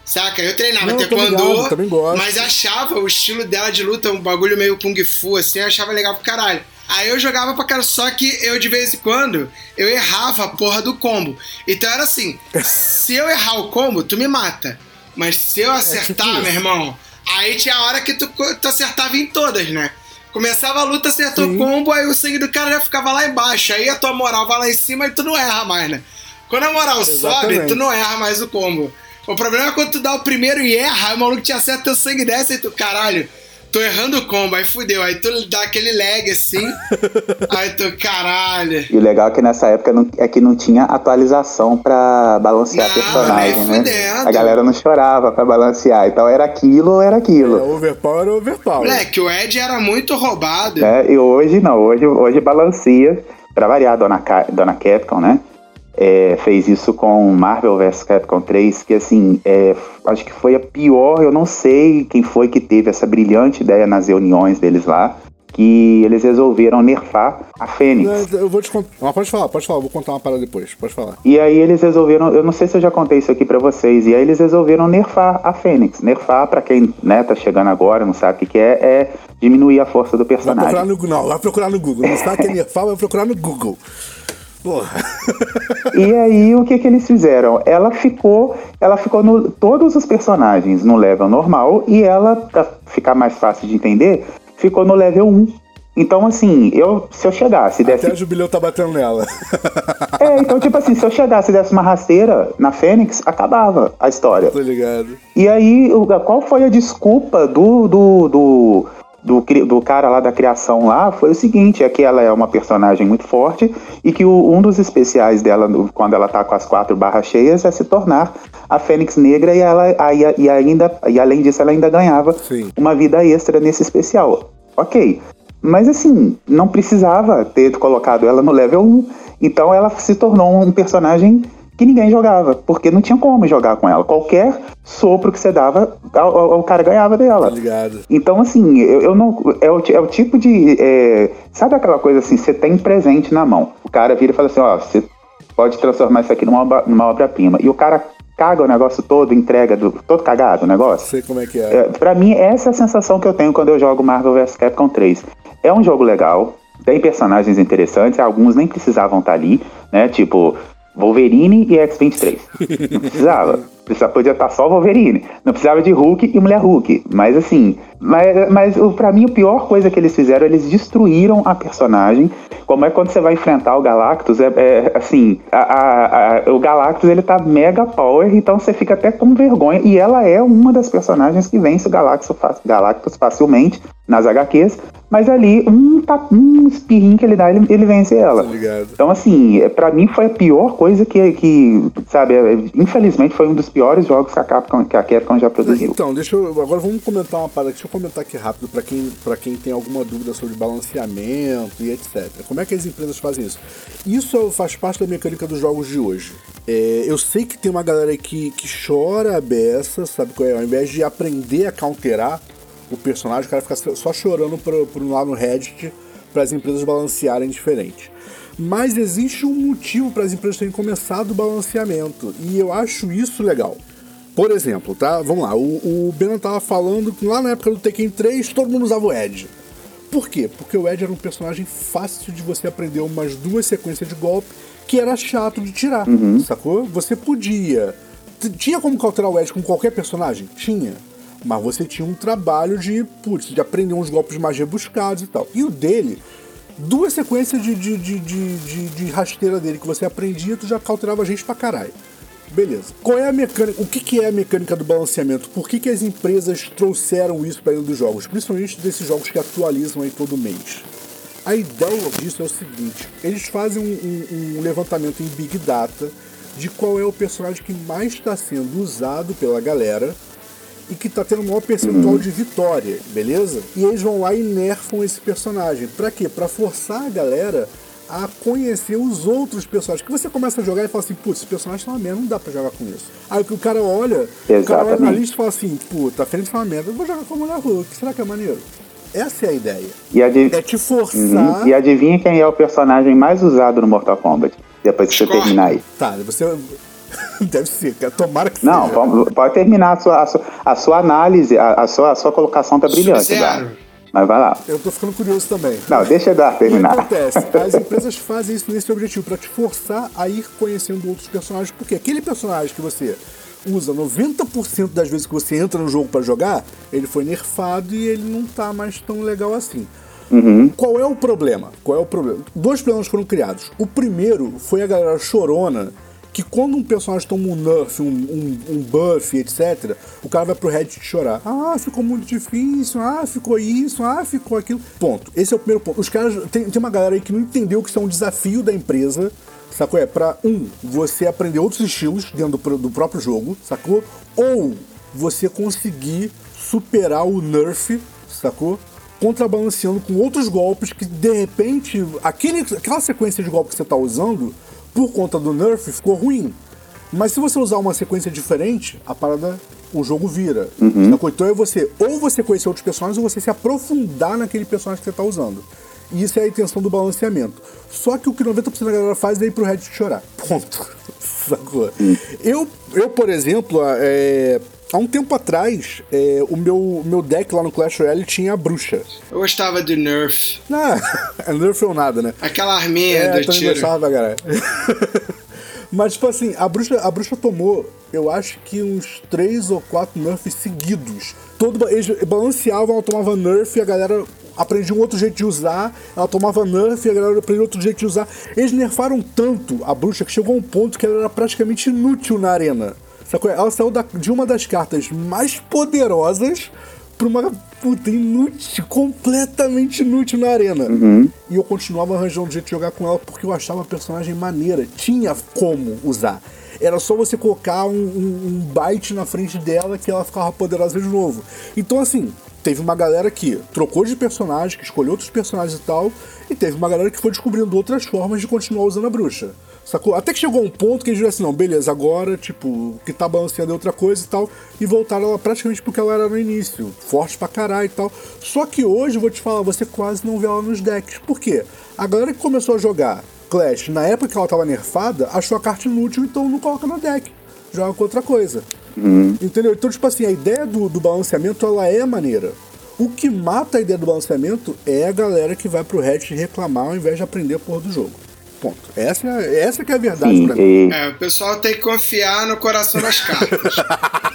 Saca? Eu treinava taekwondo, também gosto. mas achava o estilo dela de luta um bagulho meio kung fu, assim, eu achava legal pro caralho. Aí eu jogava pra cara, só que eu de vez em quando eu errava a porra do combo. Então era assim: [laughs] se eu errar o combo, tu me mata. Mas se eu acertar, tipo meu irmão, aí tinha a hora que tu, tu acertava em todas, né? Começava a luta, acertou Sim. o combo, aí o sangue do cara já ficava lá embaixo. Aí a tua moral vai lá em cima e tu não erra mais, né? Quando a moral sobe, Exatamente. tu não erra mais o combo. O problema é quando tu dá o primeiro e erra, aí o maluco te acerta, teu sangue desce e tu, caralho, tô errando o combo, aí fudeu. Aí tu dá aquele lag assim, [laughs] aí tu, caralho. E o legal é que nessa época não- é que não tinha atualização pra balancear Não, personagem, né? fudendo. A galera não chorava pra balancear. Então era aquilo ou era É, aquilo. overpower é overpower. Moleque, o Ed era muito roubado. né? E hoje não, hoje, hoje balanceia. Pra variar, a Dona, Ca- Dona Capcom, né? É, fez isso com Marvel vs Capcom 3, que assim, é, acho que foi a pior, eu não sei quem foi que teve essa brilhante ideia nas reuniões deles lá, que eles resolveram nerfar a Fênix. Eu vou te contar. Mas pode falar, pode falar, eu vou contar uma parada depois. Pode falar. E aí eles resolveram, eu não sei se eu já contei isso aqui pra vocês, e aí eles resolveram nerfar a Fênix. Nerfar, pra quem né, tá chegando agora, não sabe o que, que é, é diminuir a força do Vai procurar personagem. no. Não, vai procurar no Google. Não sabe que é nerfar, vai procurar no Google. Porra. E aí o que que eles fizeram? Ela ficou, ela ficou no todos os personagens no level normal e ela pra ficar mais fácil de entender, ficou no level 1. Então assim, eu se eu chegasse desse Até o jubileu tá batendo nela. É, então tipo assim, se eu chegasse e desse uma rasteira na Fênix, acabava a história. Tô ligado. E aí, qual foi a desculpa do, do, do, do, do cara lá da criação lá? Foi o seguinte, é que ela é uma personagem muito forte e que o- um dos especiais dela, quando ela tá com as quatro barras cheias, é se tornar a Fênix Negra e, ela, aí- e, ainda, e além disso ela ainda ganhava Sim. uma vida extra nesse especial. Ok. Mas assim, não precisava ter colocado ela no level 1. Então ela se tornou um personagem que ninguém jogava, porque não tinha como jogar com ela. Qualquer sopro que você dava, o, cara ganhava dela. Tá ligado. Então, assim, eu, eu não. É o, é o tipo de. é, sabe aquela coisa assim, você tem presente na mão. O cara vira e fala assim, ó, você pode transformar isso aqui numa, numa obra-prima. E o cara caga o negócio todo, entrega do, todo cagado o negócio. Sei como é que é. É, pra mim, essa é a sensação que eu tenho quando eu jogo Marvel vs Capcom 3. É um jogo legal, tem personagens interessantes, alguns nem precisavam estar ali, né? Tipo, Wolverine e X-23. [laughs] Não precisava. Precisava, podia estar só Wolverine. Não precisava de Hulk e Mulher Hulk. Mas assim, mas, mas pra mim a pior coisa que eles fizeram, eles destruíram a personagem. Como é quando você vai enfrentar o Galactus, é, é, assim, a- a- a- o Galactus ele tá mega power, então você fica até com vergonha. E ela é uma das personagens que vence o Galactus, Galactus facilmente nas HQs. Mas ali, um, um espirrinho que ele dá, ele, ele vence ela. Então, assim, pra mim foi a pior coisa que, que sabe, é, infelizmente foi um dos piores jogos que a Capcom, que a Capcom já produziu. Então, deixa eu. Agora vamos comentar uma parada. Deixa eu comentar aqui rápido pra quem, quem tem alguma dúvida sobre balanceamento e etc. Como é que as empresas fazem isso? Isso faz parte da mecânica dos jogos de hoje. É, eu sei que tem uma galera que, que chora a beça, sabe qual é? Ao invés de aprender a counterar o personagem, o cara fica só chorando pro, pro lá no Reddit para as empresas balancearem diferente. Mas existe um motivo para as empresas terem começado o balanceamento. E eu acho isso legal. Por exemplo, tá? Vamos lá. O, o Beno tava falando que lá na época do Tekken 3 todo mundo usava o Edge. Por quê? Porque o Edge era um personagem fácil de você aprender umas duas sequências de golpe que era chato de tirar, sacou? Você podia. Tinha como cauterar o Edge com qualquer personagem? Tinha. Mas você tinha um trabalho de, putz, de aprender uns golpes mais rebuscados e tal. E o dele, duas sequências de, de, de, de, de, rasteira dele que você aprendia, tu já cauterava gente pra caralho. Beleza. Qual é a mecânica? O que, que é a mecânica do balanceamento? Por que, que as empresas trouxeram isso para dentro dos jogos? Principalmente desses jogos que atualizam aí todo mês. A ideia disso é o seguinte: eles fazem um, um, um levantamento em Big Data de qual é o personagem que mais está sendo usado pela galera e que está tendo o maior percentual de vitória, beleza? E eles vão lá e nerfam esse personagem. Pra quê? Pra forçar a galera a conhecer os outros personagens. Que você começa a jogar e fala assim, putz, esse personagem tá uma merda, não dá pra jogar com isso. Aí o cara olha, o cara olha na lista e fala assim, puta, a frente tá uma merda, eu vou jogar com a mulher Hulk, será que é maneiro? Essa é a ideia. Adiv... É te forçar. Uhum. E adivinha quem é o personagem mais usado no Mortal Kombat? Depois que você terminar aí. Tá, você. [laughs] Deve ser, cara. Tomara que Não, seja. pode terminar a sua, a sua, a sua análise, a, a, sua, a sua colocação tá brilhante. Mas vai lá. Eu tô ficando curioso também. Não, deixa eu dar terminar. O que acontece? [laughs] As empresas fazem isso nesse objetivo, para te forçar a ir conhecendo outros personagens, porque aquele personagem que você usa 90% das vezes que você entra no jogo para jogar, ele foi nerfado e ele não tá mais tão legal assim. Uhum. Qual é o problema? Qual é o problema? Dois problemas foram criados. O primeiro foi a galera chorona que quando um personagem toma um nerf, um, um, um, buff, etc., o cara vai pro Reddit chorar. Ah, ficou muito difícil, ah, ficou isso, ah, ficou aquilo. Ponto. Esse é o primeiro ponto. Os caras. Tem, tem uma galera aí que não entendeu que isso é um desafio da empresa. Sacou? É pra, um, você aprender outros estilos dentro do, do próprio jogo, sacou? Ou você conseguir superar o nerf, sacou? contrabalanceando com outros golpes que de repente aquele, aquela sequência de golpes que você está usando por conta do nerf ficou ruim. Mas se você usar uma sequência diferente, a parada, o jogo vira. Uhum. Então é você, ou você conhecer outros personagens, ou você se aprofundar naquele personagem que você está usando. E isso é a intenção do balanceamento. Só que o que 90% da galera faz é ir pro Reddit chorar. [laughs] Ponto. Sacou? Uhum. Eu, eu, por exemplo, é, Há um tempo atrás, é, o meu, meu deck lá no Clash Royale tinha a bruxa. Eu gostava do Nerf. Não, [laughs] é Nerf ou nada, né? Aquela arminha é, do tiro. gostava, galera. [laughs] Mas, tipo assim, a bruxa, a bruxa tomou, eu acho que uns três ou quatro nerfs seguidos. Todo, eles balanceavam, ela tomava nerf e a galera aprendia um outro jeito de usar. Ela tomava nerf e a galera aprendia outro jeito de usar. Eles nerfaram tanto a bruxa que chegou a um ponto que ela era praticamente inútil na arena. Sacou? Ela saiu da, de uma das cartas mais poderosas pra uma puta inútil, completamente inútil na arena. Uhum. E eu continuava arranjando um jeito de jogar com ela porque eu achava a personagem maneira. Tinha como usar. Era só você colocar um, um, um byte na frente dela que ela ficava poderosa de novo. Então, assim, teve uma galera que trocou de personagem, que escolheu outros personagens e tal, e teve uma galera que foi descobrindo outras formas de continuar usando a bruxa. Sacou? Até que chegou um ponto que eles viram assim, não, beleza, agora, tipo, o que tá balanceando é outra coisa e tal. E voltaram ela praticamente porque ela era no início. Forte pra caralho e tal. Só que hoje, eu vou te falar, você quase não vê ela nos decks. Por quê? A galera que começou a jogar Clash na época que ela tava nerfada, achou a carta inútil, então não coloca no deck. Joga com outra coisa. Uhum. Entendeu? Então, tipo assim, a ideia do, do balanceamento, ela é maneira. O que mata a ideia do balanceamento é a galera que vai pro Reddit reclamar ao invés de aprender a porra do jogo. Ponto. Essa, essa que é a verdade Sim, pra mim. É, o pessoal tem que confiar no coração das cartas. [laughs]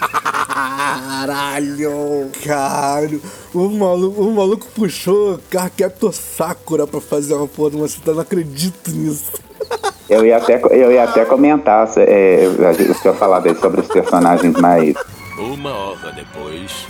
Caralho, caralho. O maluco, o maluco puxou Captor Sakura pra fazer uma porra de uma cita, não acredito nisso. Eu ia até, eu ia até comentar, é, eu tinha falado aí sobre os personagens mais uma hora depois.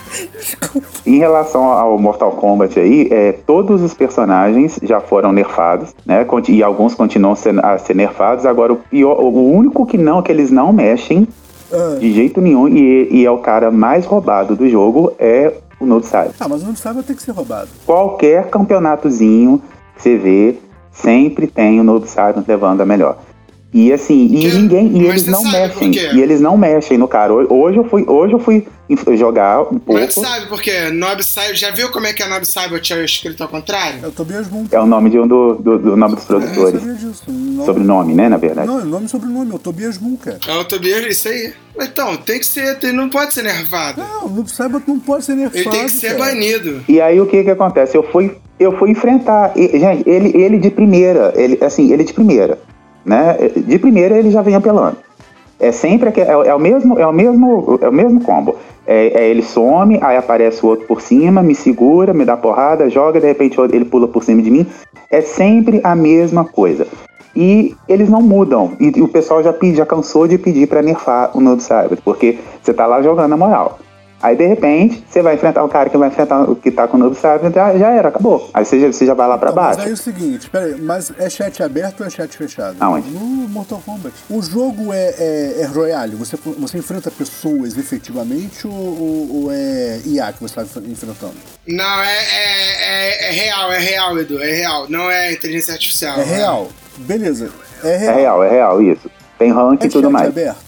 Em relação ao Mortal Kombat aí, é, todos os personagens já foram nerfados, né? E alguns continuam a ser nerfados. Agora, o, pior, o único que não, que eles não mexem Ah. de jeito nenhum, e, e é o cara mais roubado do jogo, é o Noob Saibot. Ah, mas o Noob Saibot tem que ser roubado. Qualquer campeonatozinho que você vê, sempre tem o Noob Saibot levando a melhor. E assim, e ninguém, e mas eles não mexem, quê? e eles não mexem no cara. Hoje eu fui, hoje eu fui jogar um pouco. Mas sabe por quê? Nob Saibot, já viu como é que a Nob Saibot é escrito ao contrário? É o Tobias Moon. É o nome de um do, do, do nome dos Eu produtores. sabia disso. Não, Sobrenome, né, na verdade. Não, é nome e sobrenome, é o Tobias Moon, cara. É o Tobias, isso aí. Então, tem que ser, tem- não pode ser nervado. Não, o Noob Saibot não pode ser nerfado, Ele tem que ser cara. banido. E aí o que que acontece? Eu fui, eu fui enfrentar, e, gente, ele, ele de primeira, ele assim, ele de primeira, né? De primeira ele já vem apelando. É sempre é, é o mesmo, é o mesmo, é o mesmo combo. É, é ele some, aí aparece o outro por cima, me segura, me dá porrada, joga, de repente ele pula por cima de mim. É sempre a mesma coisa. E eles não mudam. E, e o pessoal já, já cansou de pedir para nerfar o Noob Saibot, porque você tá lá jogando a moral. Aí de repente, você vai enfrentar o cara que vai enfrentar o que tá com o Noob Saibot, já, já era, acabou. Aí você já, você já vai lá pra Então, baixo. Mas aí é o seguinte, peraí, mas é chat aberto ou é chat fechado? Aonde? No Mortal Kombat. O jogo é, é, é Royale, você, você enfrenta pessoas efetivamente ou, ou, ou é IA que você está enfrentando? Não, é, é, é, é real, é real, Edu, é real. Não é inteligência artificial. É real. Beleza. É É real. real, é real, isso. Tem rank É e tudo chat mais. aberto?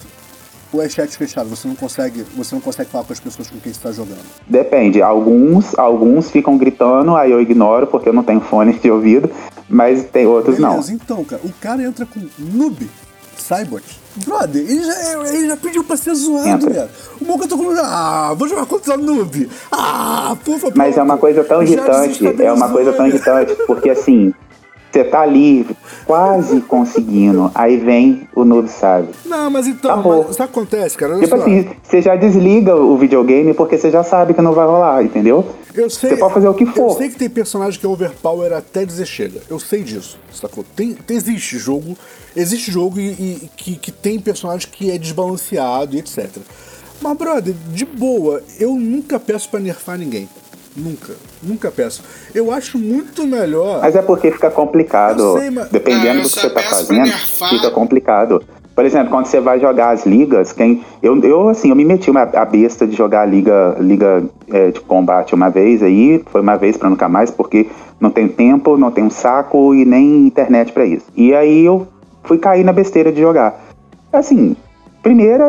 Ou é chat fechado? Você não consegue, você não consegue falar com as pessoas com quem você está jogando. Depende. Alguns, alguns ficam gritando, aí eu ignoro porque eu não tenho fone de ouvido, mas tem outros não. Beleza, então, cara, o cara entra com noob, Cybot. Brother, ele já, ele já pediu pra ser zoado, velho. O Moca tá falando, ah, vou jogar contra noob. Ah, por favor. Mas é uma coisa tão irritante, é uma coisa tão irritante, porque assim, você tá ali quase conseguindo, aí vem o noob sabe. Não, mas então, mas isso acontece, cara. Olha Tipo só. assim, você já desliga o videogame porque você já sabe que não vai rolar, entendeu? Eu sei, Você pode fazer o que Eu for. sei que tem personagem que é overpower até dizer chega. Eu sei disso, sacou? Tem, tem- existe jogo, existe jogo e, e- que, que tem personagem que é desbalanceado e etc. Mas, brother, de boa, eu nunca peço pra nerfar ninguém. Nunca, nunca peço. Eu acho muito melhor. Mas é porque fica complicado. Eu sei, mas- Dependendo Ah, eu do que você tá pra fazendo, fica complicado. Por exemplo, quando você vai jogar as ligas, quem. Eu, eu assim, eu me meti uma, a besta de jogar a liga, liga é, de combate uma vez aí, foi uma vez pra nunca mais, porque não tem tempo, não tem um saco e nem internet pra isso. E aí eu fui cair na besteira de jogar. Assim, primeira,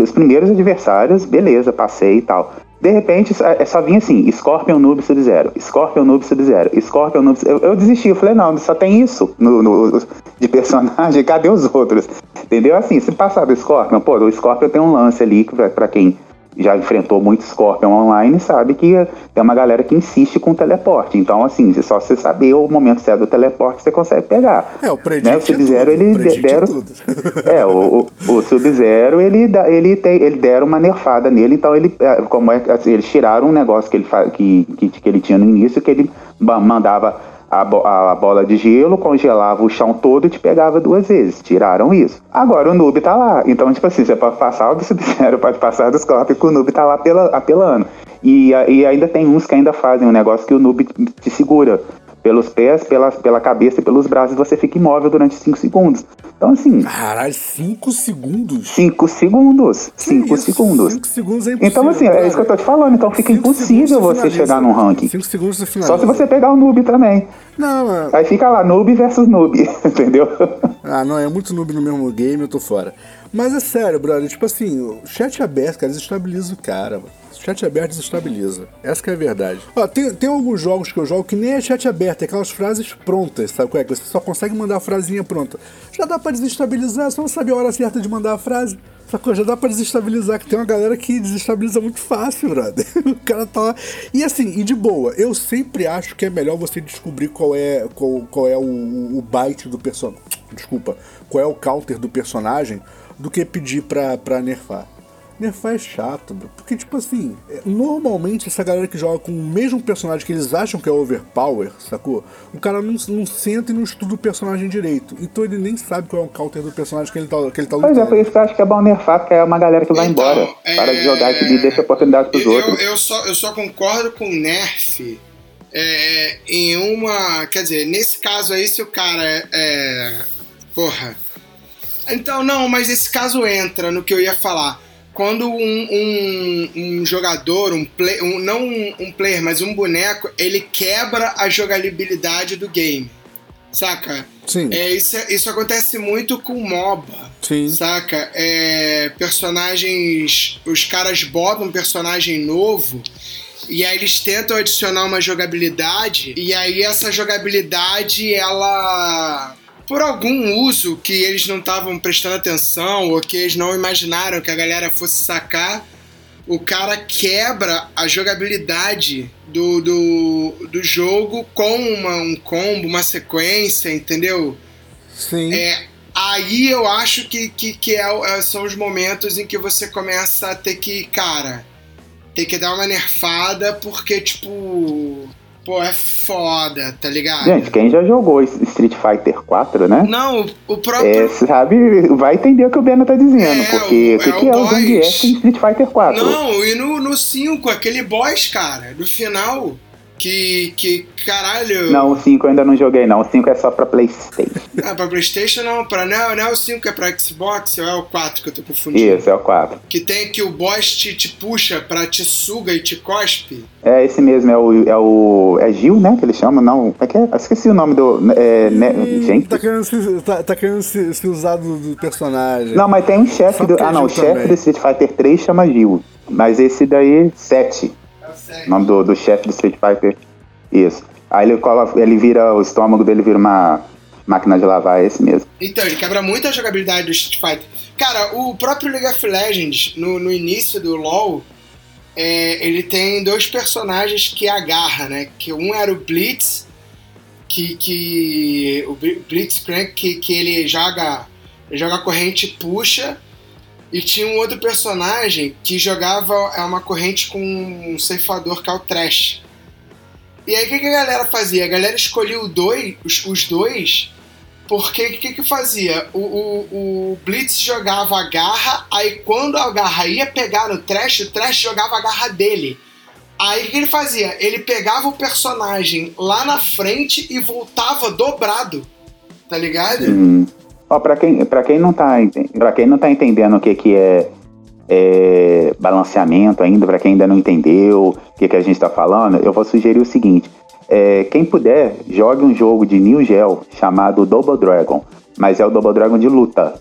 os primeiros adversários, beleza, passei e tal. De repente, só- é só vinha assim, Scorpion Noob Sub-Zero, Scorpion Noob Sub-Zero, Scorpion Noob eu, eu desisti, eu falei, não, só tem isso no, no- de personagem, [laughs] cadê os outros? Entendeu? Assim, se passar do Scorpion, pô, o Scorpion tem um lance ali pra, pra quem já enfrentou muito Scorpion online sabe que tem uma galera que insiste com o teleporte. Então, assim, se só você saber o momento certo do teleporte, você consegue pegar. É, o predict né? é O Sub-Zero, ele é deram... [laughs] É, o, o, o Sub-Zero, ele, ele, tem, ele deram uma nerfada nele, então ele, é, como é, assim, eles tiraram um negócio que ele, que, que, que ele tinha no início, que ele mandava a, bo- a bola de gelo, congelava o chão todo e te pegava duas vezes. Tiraram isso. Agora o noob tá lá. Então, tipo assim, você pode passar do Sub-Zero, [laughs] pode passar dos Scorpion, o noob tá lá pela, apelando. E, e ainda tem uns que ainda fazem um negócio que o noob te segura pelos pés, pela, pela cabeça e pelos braços, você fica imóvel durante 5 segundos. Então, assim, Caralho, 5 segundos? 5 segundos. Que 5 isso? segundos. Cinco segundos é impossível. Então, assim, é isso que eu tô te falando. Então fica Cinco impossível você finaliza. chegar num ranking. 5 segundos você finaliza. Só se você pegar o noob também. Não, é... Aí fica lá, noob versus noob, [laughs] entendeu? Ah, não, é muito noob no mesmo game, eu tô fora. Mas é sério, brother, tipo assim, o chat aberto, cara, desestabiliza o cara, mano. Chat aberto desestabiliza. Essa que é a verdade. Ó, tem, tem alguns jogos que eu jogo que nem é chat aberto, é aquelas frases prontas, sabe qual é? Que você só consegue mandar a frasinha pronta. Já dá pra desestabilizar, só não sabe a hora certa de mandar a frase. Sacou? Já dá pra desestabilizar, que tem uma galera que desestabiliza muito fácil, brother. [laughs] O cara tá lá. E assim, e de boa, eu sempre acho que é melhor você descobrir qual é, qual, qual é o, o byte do personagem. Desculpa, qual é o counter do personagem do que pedir pra, pra nerfar. Nerfar é chato, bro. Porque, tipo assim, é, normalmente essa galera que joga com o mesmo personagem que eles acham que é overpower, sacou? O cara não, não senta e não estuda o personagem direito. Então ele nem sabe qual é o counter do personagem que ele tá, que ele tá Pois é, lutando. por isso que eu acho que é bom nerfar, porque é uma galera que vai Então, embora. Para de jogar é, e deixa oportunidade pros eu, outros. Eu só, eu só concordo com o Nerf é, em uma. Quer dizer, nesse caso aí, se o cara é. é porra. Então, não, mas esse caso entra no que eu ia falar. Quando um, um, um jogador, um, play, um não um, player, mas um boneco, ele quebra a jogabilidade do game. Saca? Sim. É, isso, isso acontece muito com MOBA. Sim. Saca? É, personagens. Os caras botam um personagem novo. E aí eles tentam adicionar uma jogabilidade. E aí essa jogabilidade, ela. Por algum uso que eles não estavam prestando atenção, ou que eles não imaginaram que a galera fosse sacar, o cara quebra a jogabilidade do, do, do jogo com uma, um combo, uma sequência, entendeu? Sim. É, aí eu acho que, que, que é, é, são os momentos em que você começa a ter que, cara, ter que dar uma nerfada, porque, tipo. Pô, é foda, tá ligado? Gente, quem já jogou Street Fighter 4, né? Não, o próprio. É, sabe, vai entender o que o Beno tá dizendo. É, porque o- que, é que o é o. Zangief em Street Fighter 4? Não, e no, no 5, aquele boss, cara, no final, que, que caralho. Não, o 5 eu ainda não joguei, não. O 5 é só pra Playstation. [laughs] Ah, pra Playstation não, pra, não, não é o 5, é pra Xbox, ou é o 4 que eu tô confundindo? Isso, é o 4. Que tem que o boss te, te puxa pra te suga e te cospe. É esse mesmo, é o. É, o, é Gil, né? Que ele chama? Não. Como é que é? Eu esqueci o nome do. É, né, gente. Tá querendo se, tá, tá querendo se, se usar do, do personagem. Não, mas tem um chefe do. Ah, não. O chefe do Street Fighter 3 chama Gil. Mas esse daí, 7. O nome do, do chefe do Street Fighter. Isso. Aí ele, ele vira. O estômago dele vira uma máquina de lavar, é esse mesmo. Então, ele quebra muito a jogabilidade do Street Fighter. Cara, o próprio League of Legends, no, no início do LoL, é, ele tem dois personagens que agarra, né? Que um era o Blitz, que, que o Bl- Blitzcrank, que, que ele joga, ele joga corrente e puxa, e tinha um outro personagem que jogava é uma corrente com um ceifador que é o Trash. E aí o que, que a galera fazia? A galera escolhia dois, os, os dois porque o que, que fazia? O, o, o Blitz jogava a garra, aí quando a garra ia pegar no Trash, o Trash jogava a garra dele. Aí o que, ele fazia? Ele pegava o personagem lá na frente e voltava dobrado. Tá ligado? Hum. Ó, pra quem, pra quem não tá, enten- pra quem não tá entendendo o que, que é, é, balanceamento ainda, pra quem ainda não entendeu o que, que a gente tá falando, eu vou sugerir o seguinte. É, quem puder, jogue um jogo de New Geo chamado Double Dragon, mas é o Double Dragon de luta.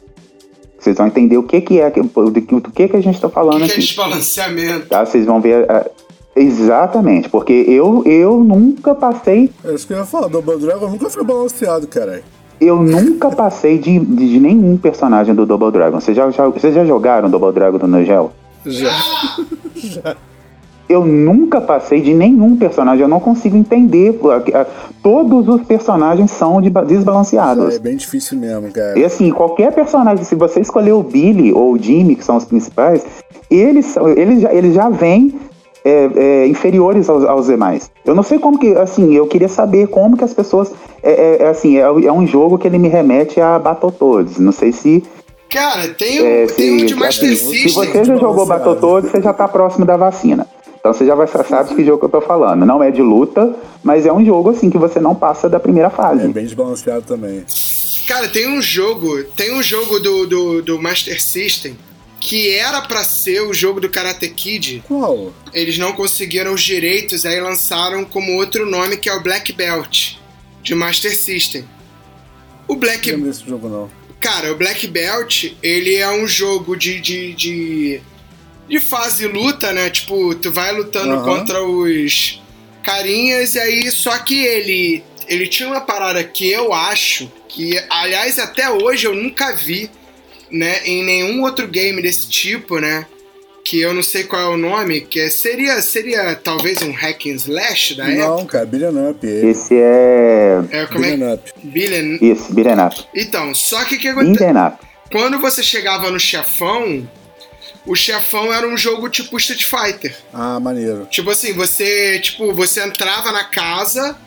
Vocês vão entender o que, que é, do que, do que, que a gente tá O falando que, que é aqui. desbalanceamento? Tá? Vocês vão ver. ah, exatamente, porque eu, eu nunca passei É isso que eu ia falar. Double Dragon nunca foi balanceado, caralho. Eu nunca passei de, de, de nenhum personagem do Double Dragon. Vocês já, já, vocês já jogaram Double Dragon do Nogel? Já. Eu nunca passei de nenhum personagem. Eu não consigo entender. Todos os personagens são de, desbalanceados. É bem difícil mesmo, cara. E assim, qualquer personagem, se você escolher o Billy ou o Jimmy, que são os principais, eles, são- eles, já, eles já vêm é, é, inferiores aos, aos demais. Eu não sei como que, assim, eu queria saber como que as pessoas. É, é- é assim, é, é um jogo que ele me remete a Battletoads. Não sei se. Cara, tem, um- É, tem um se, de Master assim, se System. você já jogou. Battletoads, você já tá próximo da vacina. Então você já vai saber que jogo que eu tô falando. Não é de luta, mas é um jogo assim que você não passa da primeira É fase. bem desbalanceado também. Cara, tem um jogo, tem um jogo do, do, do Master System que era pra ser o jogo do Karate Kid. Qual? Eles não conseguiram os direitos, aí lançaram como outro nome que é o Black Belt de Master System. O Não Black lembro desse jogo, não. Cara, o Black Belt, ele é um jogo de, de, de, de fase luta, né? Tipo, tu vai lutando Aham. contra os carinhas e aí, só que ele, ele tinha uma parada que eu acho que, aliás, até hoje eu nunca vi, né, em nenhum outro game desse tipo, né? Que eu não sei qual é o nome, que é- seria, seria talvez um hack and slash da época. Não, cara, Billion Up. Ele. Esse é. É, como é? Billion Up. Billion. Isso, Beat'em Up. Então, só que o que acontece? Beat'em Up. Quando você chegava no chefão, o chefão era um jogo tipo Street Fighter. Ah, maneiro. Tipo assim, você, tipo, você entrava na casa,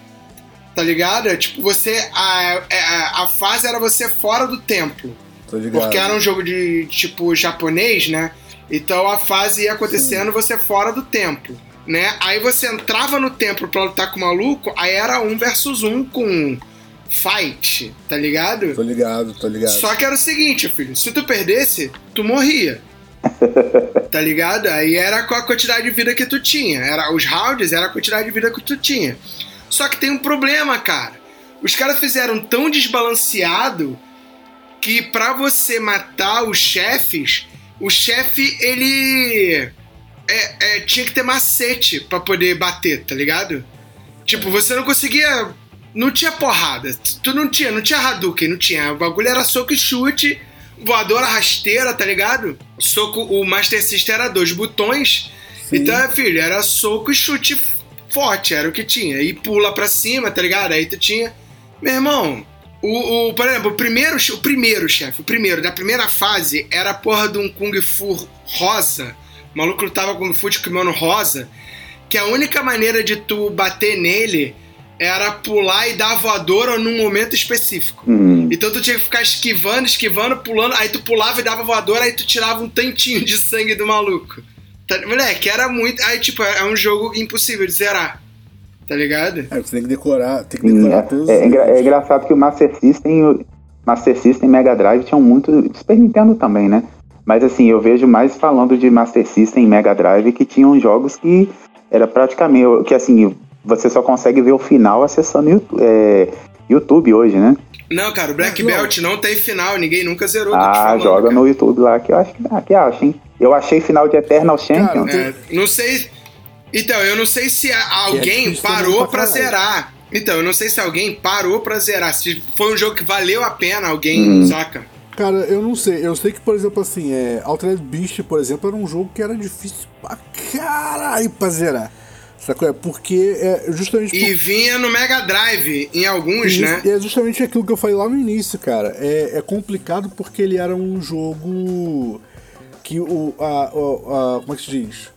tá ligado? Tipo, você a, a, a fase era você fora do templo. Porque era um jogo de tipo japonês, né? Então a fase ia acontecendo você fora do templo, né? Aí você entrava no templo pra lutar com o maluco, aí era um versus um com fight, tá ligado? Tô ligado, tô ligado. Só que era o seguinte, filho, se tu perdesse, tu morria. [laughs] tá ligado? Aí era com a quantidade de vida que tu tinha. Era, os rounds era a quantidade de vida que tu tinha. Só que tem um problema, cara. Os caras fizeram tão desbalanceado que pra você matar os chefes, o chefe, ele. é- é, tinha que ter macete pra poder bater, tá ligado? Tipo, você não conseguia. Não tinha porrada. Tu não tinha, não tinha Hadouken, não tinha. O bagulho era soco e chute, voadora rasteira, tá ligado? Soco, o Master System era dois botões. Sim. Então, filho, era soco e chute forte, era o que tinha. E pula pra cima, tá ligado? Aí tu tinha. Meu irmão, O, o, por exemplo, o primeiro, o primeiro chefe, o primeiro da primeira fase era a porra de um Kung Fu rosa. O maluco lutava Kung Fu de kimono rosa. Que a única maneira de tu bater nele era pular e dar voadora num momento específico. Hum. Então tu tinha que ficar esquivando, esquivando, pulando. Aí tu pulava e dava voadora, aí tu tirava um tantinho de sangue do maluco. Tá, moleque, era muito. Aí, tipo, é um jogo impossível de zerar. Tá ligado? É, você tem que decorar, tem que decorar é, todos é, é níveis. engraçado que o Master System, o Master System e Mega Drive tinham muito. Super Nintendo também, né? Mas assim, eu vejo mais falando de Master System e Mega Drive que tinham jogos que era praticamente. que assim, você só consegue ver o final acessando YouTube, é, YouTube hoje, né? Não, cara, o Black. Belt não tem final, ninguém nunca zerou. Ah, falando, joga cara. no YouTube lá que eu acho que, ah, que acha, hein? Eu achei final de Eternal Champion. É, não sei. Então, eu não sei se a- alguém parou pra pra zerar. Então, eu não sei se alguém parou pra zerar. Se foi um jogo que valeu a pena alguém, Uhum. saca? Cara, eu não sei. Eu sei que, por exemplo, assim, é, Altered Beast, por exemplo, era um jogo que era difícil pra caralho pra zerar. Sacou? É porque é justamente E vinha no Mega Drive em alguns, Isso, né? É justamente aquilo que eu falei lá no início, cara. É, é complicado porque ele era um jogo que o. A, a- a- como é que se diz?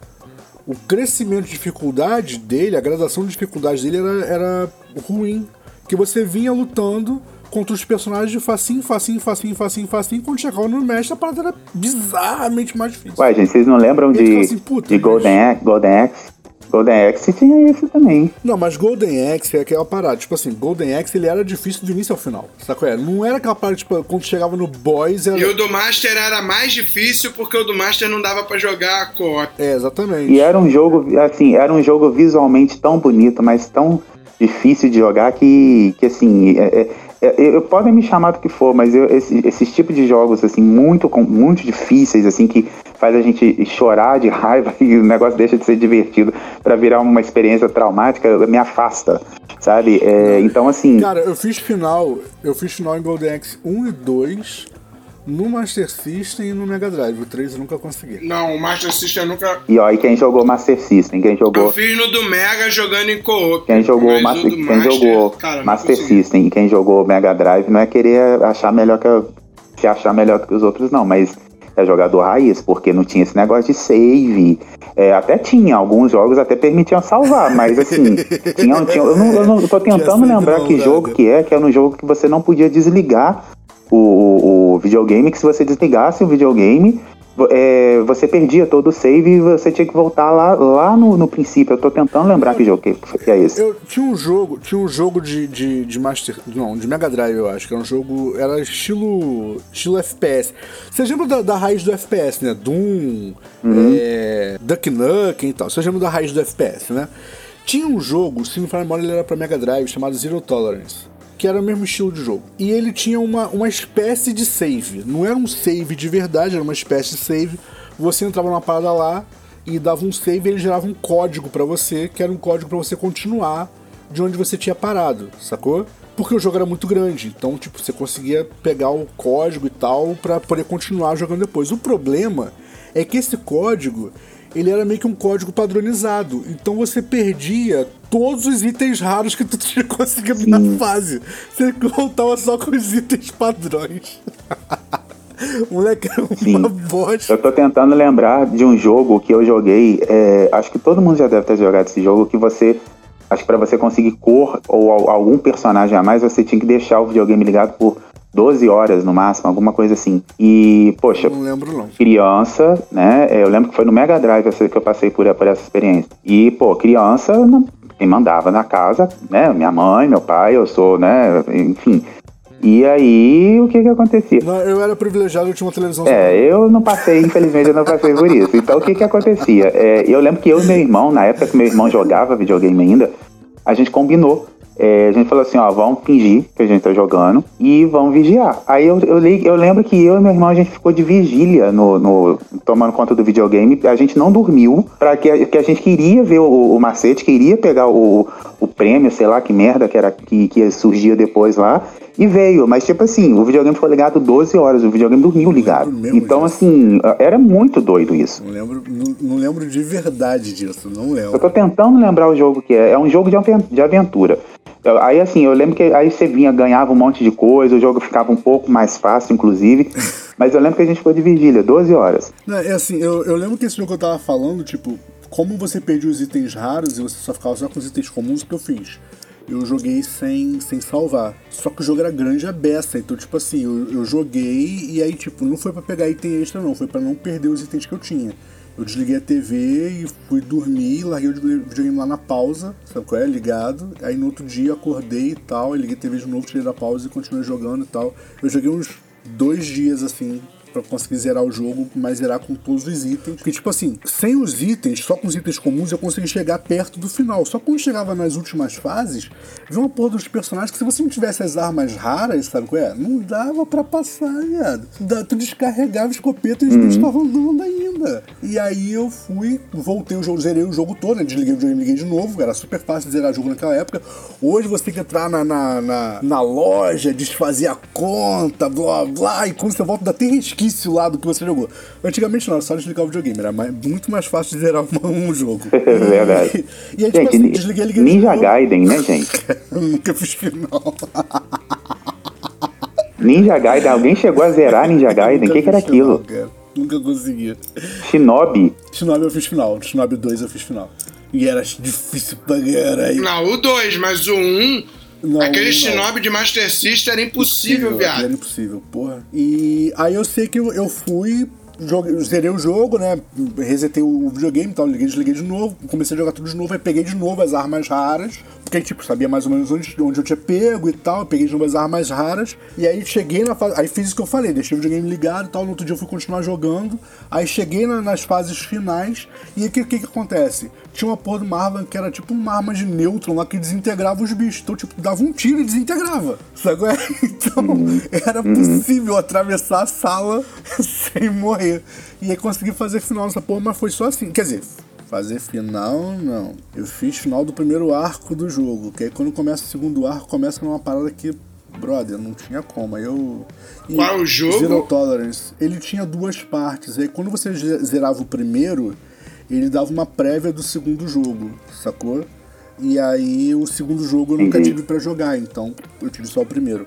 O crescimento de dificuldade dele, a gradação de dificuldade dele era, era ruim. Que você vinha lutando contra os personagens de facinho, facinho, facinho, facinho, facinho. Quando chegava no mestre, a parada era bizarramente mais difícil. Ué, gente, vocês não lembram de, assim, de Golden, Axe, Golden Axe? Golden Axe tinha esse também. Não, mas Golden Axe é aquela parada. Tipo assim, Golden Axe ele era difícil do início ao final. Sacou? É? Não era aquela parada, tipo, quando chegava no boss era. E o do Master era mais difícil porque o do Master não dava pra jogar co-op. É, exatamente. E era um jogo, assim, era um jogo visualmente tão bonito, mas tão difícil de jogar que, que assim, é, é, é, eu, podem me chamar do que for, mas eu, esse, esses tipos de jogos, assim, muito, muito difíceis, assim, que faz a gente chorar de [laughs] raiva e o negócio deixa de ser divertido pra virar uma experiência traumática, me afasta, sabe? É, então, assim, Cara, eu fiz final. Eu fiz final em Golden Axe 1 e 2 no Master System e no Mega Drive. O 3 eu nunca consegui. Não, o Master System eu nunca. e ó, e quem jogou Master System, quem Eu jogou... fiz no do Mega jogando em co-op. Quem jogou, mas Master, quem jogou cara, Master. System e quem jogou Mega Drive não é querer achar melhor que a- se achar melhor do que os outros, não, mas é jogador raiz, porque não tinha esse negócio de save. É, até tinha, alguns jogos até permitiam salvar, mas assim, [laughs] tinha, tinha- eu, não, eu não- eu tô tentando lembrar que jogo que é, que era um jogo que você não podia desligar o, o- o videogame, que se você desligasse o videogame, é, você perdia todo o save e você tinha que voltar lá, lá no, no princípio. Eu tô tentando lembrar que jogo que, é esse. Eu tinha um jogo, tinha um jogo de, de, de Master. Não, de Mega Drive, eu acho, que era um jogo. Era estilo. estilo FPS. Vocês lembram da, da raiz do FPS, né? Doom, é, Duck Nukem e tal. Vocês lembram da raiz do FPS, né? Tinha um jogo, se não me falar memória, ele era pra Mega Drive, chamado Zero Tolerance. Que era o mesmo estilo de jogo. E ele tinha uma, uma espécie de save. Não era um save de verdade, era uma espécie de save. Você entrava numa parada lá e dava um save e ele gerava um código pra você, que era um código pra você continuar de onde você tinha parado, sacou? Porque o jogo era muito grande, então tipo, você conseguia pegar o código e tal pra poder continuar jogando depois. O problema é que esse código, ele era meio que um código padronizado, então você perdia todos os itens raros que tu [laughs] tinha conseguido na fase. Você voltava só com os itens padrões. [laughs] Moleque, era uma Sim. bosta. Eu tô tentando lembrar de um jogo que eu joguei. é, acho que todo mundo já deve ter jogado esse jogo. Que você. Acho que pra você conseguir cor ou al- algum personagem a mais, você tinha que deixar o videogame ligado por 12 horas no máximo, alguma coisa assim. E, poxa, Não lembro não. criança, né? é, Eu lembro que foi no Mega Drive essa- que eu passei por, por essa experiência. E, pô, criança, quem mandava na casa, né? Minha mãe, meu pai, eu sou, né? Enfim. E aí, o que que acontecia? Não, eu era privilegiado, eu tinha uma televisão É, eu não passei, infelizmente eu não passei por isso. Então o que que acontecia? É, eu lembro que eu e meu irmão, na época que meu irmão jogava videogame ainda, a gente combinou. É, a gente falou assim, ó, vamos fingir que a gente tá jogando e vamos vigiar. Aí eu, eu, eu lembro que eu e meu irmão, a gente ficou de vigília no, no- tomando conta do videogame. A gente não dormiu, para que, a- que a gente queria ver o, o macete, queria pegar o, o prêmio, sei lá que merda que, era, que, que surgia depois lá. E veio, mas tipo assim, o videogame ficou ligado 12 horas, o videogame dormiu ligado. Então, disso. assim, era muito doido isso. Não lembro, não, não lembro de verdade disso, não Eu lembro. tô tentando lembrar o jogo que é. É um jogo de aven- de aventura. Eu- aí assim, eu lembro que aí você vinha, ganhava um monte de coisa, o jogo ficava um pouco mais fácil, inclusive. [laughs] Mas eu lembro que a gente ficou de vigília, 12 horas. Não, é assim, eu, eu lembro que esse jogo que eu tava falando, tipo, como você perdia os itens raros e você só ficava só com os itens comuns, o que eu fiz? Eu joguei sem, sem salvar. Só que o jogo era grande a beça, então, tipo assim, eu, eu joguei e aí, tipo, não foi pra pegar item extra, não, foi pra não perder os itens que eu tinha. Eu desliguei a TV e fui dormir, larguei o videogame lá na pausa, sabe qual é? Ligado. Aí no outro dia acordei e tal, aí liguei a TV de novo, tirei da pausa e continuei jogando e tal. Eu joguei uns dois dias assim pra conseguir zerar o jogo, mas zerar com todos os itens. Porque, tipo assim, sem os itens, só com os itens comuns, eu consegui chegar perto do final. Só quando chegava nas últimas fases, vi uma porra dos personagens que se você não tivesse as armas raras, sabe qual é? Não dava pra passar, viado. Tu descarregava os escopeta e os bichos estavam andando ainda. E aí eu fui, voltei o jogo, zerei o jogo todo, né? Desliguei o videogame e liguei de novo. Era super fácil zerar jogo naquela época. Hoje você tem que entrar na, na, na, na loja, desfazer a conta, blá blá. E quando você volta, ainda tem resquício lá do que você jogou. Antigamente não, era só desligar o videogame. Era mais- muito mais fácil de zerar um, [laughs] um jogo. [laughs] Verdade. E, e aí, tipo Gente, assim, ni- desliguei, liguei Ninja. Gaiden, né, [laughs] gente? Eu nunca fiz final. Ninja Gaiden, alguém chegou a zerar Ninja Gaiden? O que, que era final, aquilo? cara. Nunca consegui. Shinobi? Shinobi eu fiz final. Shinobi 2 eu fiz final. E era difícil pra caralho. Não, o 2, mas o 1. Um, Não, aquele não. Shinobi de Master System era impossível, Era viado. impossível, porra. E aí eu sei que eu, eu fui, joguei, zerei o jogo, né? Resetei o videogame e tal, liguei, desliguei de novo, comecei a jogar tudo de novo, aí peguei de novo as armas raras, porque tipo, sabia mais ou menos onde, onde eu tinha pego e tal, peguei de novo as armas raras, e aí cheguei na fase. Aí fiz o que eu falei, deixei o videogame ligado e tal, no outro dia eu fui continuar jogando, aí cheguei na- nas fases finais, e o que, que que acontece? Tinha uma porra uma arma que era tipo uma arma de nêutron lá que desintegrava os bichos. Então, tipo, dava um tiro e desintegrava. Sabe? é? [laughs] Então, era possível atravessar a sala [laughs] sem morrer. E aí consegui fazer final nessa porra, mas foi só assim. Quer dizer, fazer final, não. Eu fiz final do primeiro arco do jogo. Que aí quando começa o segundo arco, começa numa parada que. Brother, não tinha como. Aí eu. Qual o jogo? Zero Tolerance. Ele tinha duas partes. Aí quando você ze- zerava o primeiro, ele dava uma prévia do segundo jogo, sacou? E aí o segundo jogo eu nunca Entendi. tive pra jogar, então eu tive só o primeiro.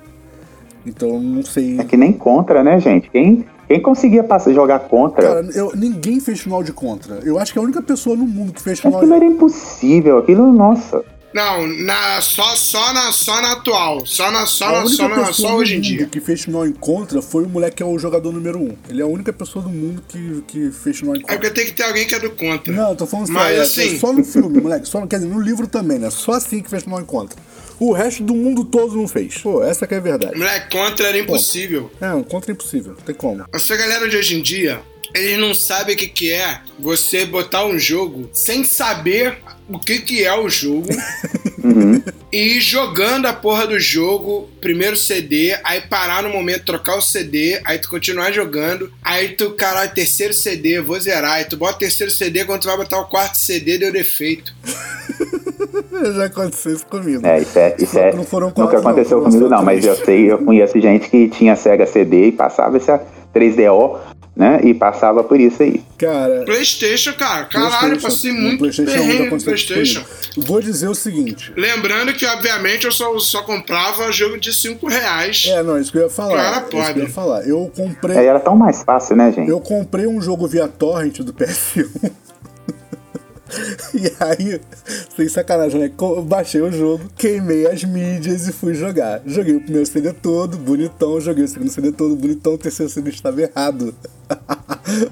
Então eu não sei. É que nem contra, né, gente? Quem, quem conseguia passar, jogar contra? Cara, eu, ninguém fez final de contra. Eu acho que a única pessoa no mundo que fez final Aquilo era impossível, aquilo, nossa. Não, na, só, só, na, só na atual. Só, na, só, A na, única só, na, pessoa só hoje em mundo dia. que fez final em contra foi o moleque que é o jogador número um. Ele é a única pessoa do mundo que, que fez final em É contra. porque tem que ter alguém que é do contra. Não, eu tô falando Mas sério, é assim- só no filme, moleque. Só, quer dizer, no livro também, né? Só assim que fez final em contra. O resto do mundo todo não fez. Pô, essa que é a verdade. Moleque, contra era impossível. É, um contra é impossível, não tem como. Essa galera de hoje em dia, eles não sabem o que, que é você botar um jogo sem saber o que, que é o jogo [laughs] e ir jogando a porra do jogo, primeiro CD, aí parar no momento, trocar o CD, aí tu continuar jogando, aí tu, caralho, terceiro CD, vou zerar, aí tu bota o terceiro CD, quando tu vai botar o quarto CD, deu defeito. [laughs] Já aconteceu isso comigo. É, isso é. Isso é que não foram nunca quatro, aconteceu não, comigo, não, mas eu sei, eu conheço gente que tinha Sega CD e passava essa 3DO, né? E passava por isso aí. Cara, Playstation, cara, caralho, PlayStation, passei muito PlayStation ainda perrengue no Playstation. Vou dizer o seguinte. Lembrando que, obviamente, eu só, só comprava jogo de 5 reais. É, não, isso que eu ia falar. Cara, isso que eu ia pode. falar. Eu comprei. Aí era tão mais fácil, né, gente? Eu comprei um jogo via torrent do PS1. [laughs] e aí, sem sacanagem, né? Baixei o jogo, queimei as mídias e fui jogar. Joguei o primeiro CD todo, bonitão. Joguei o segundo CD todo, bonitão. O terceiro CD estava [laughs] errado.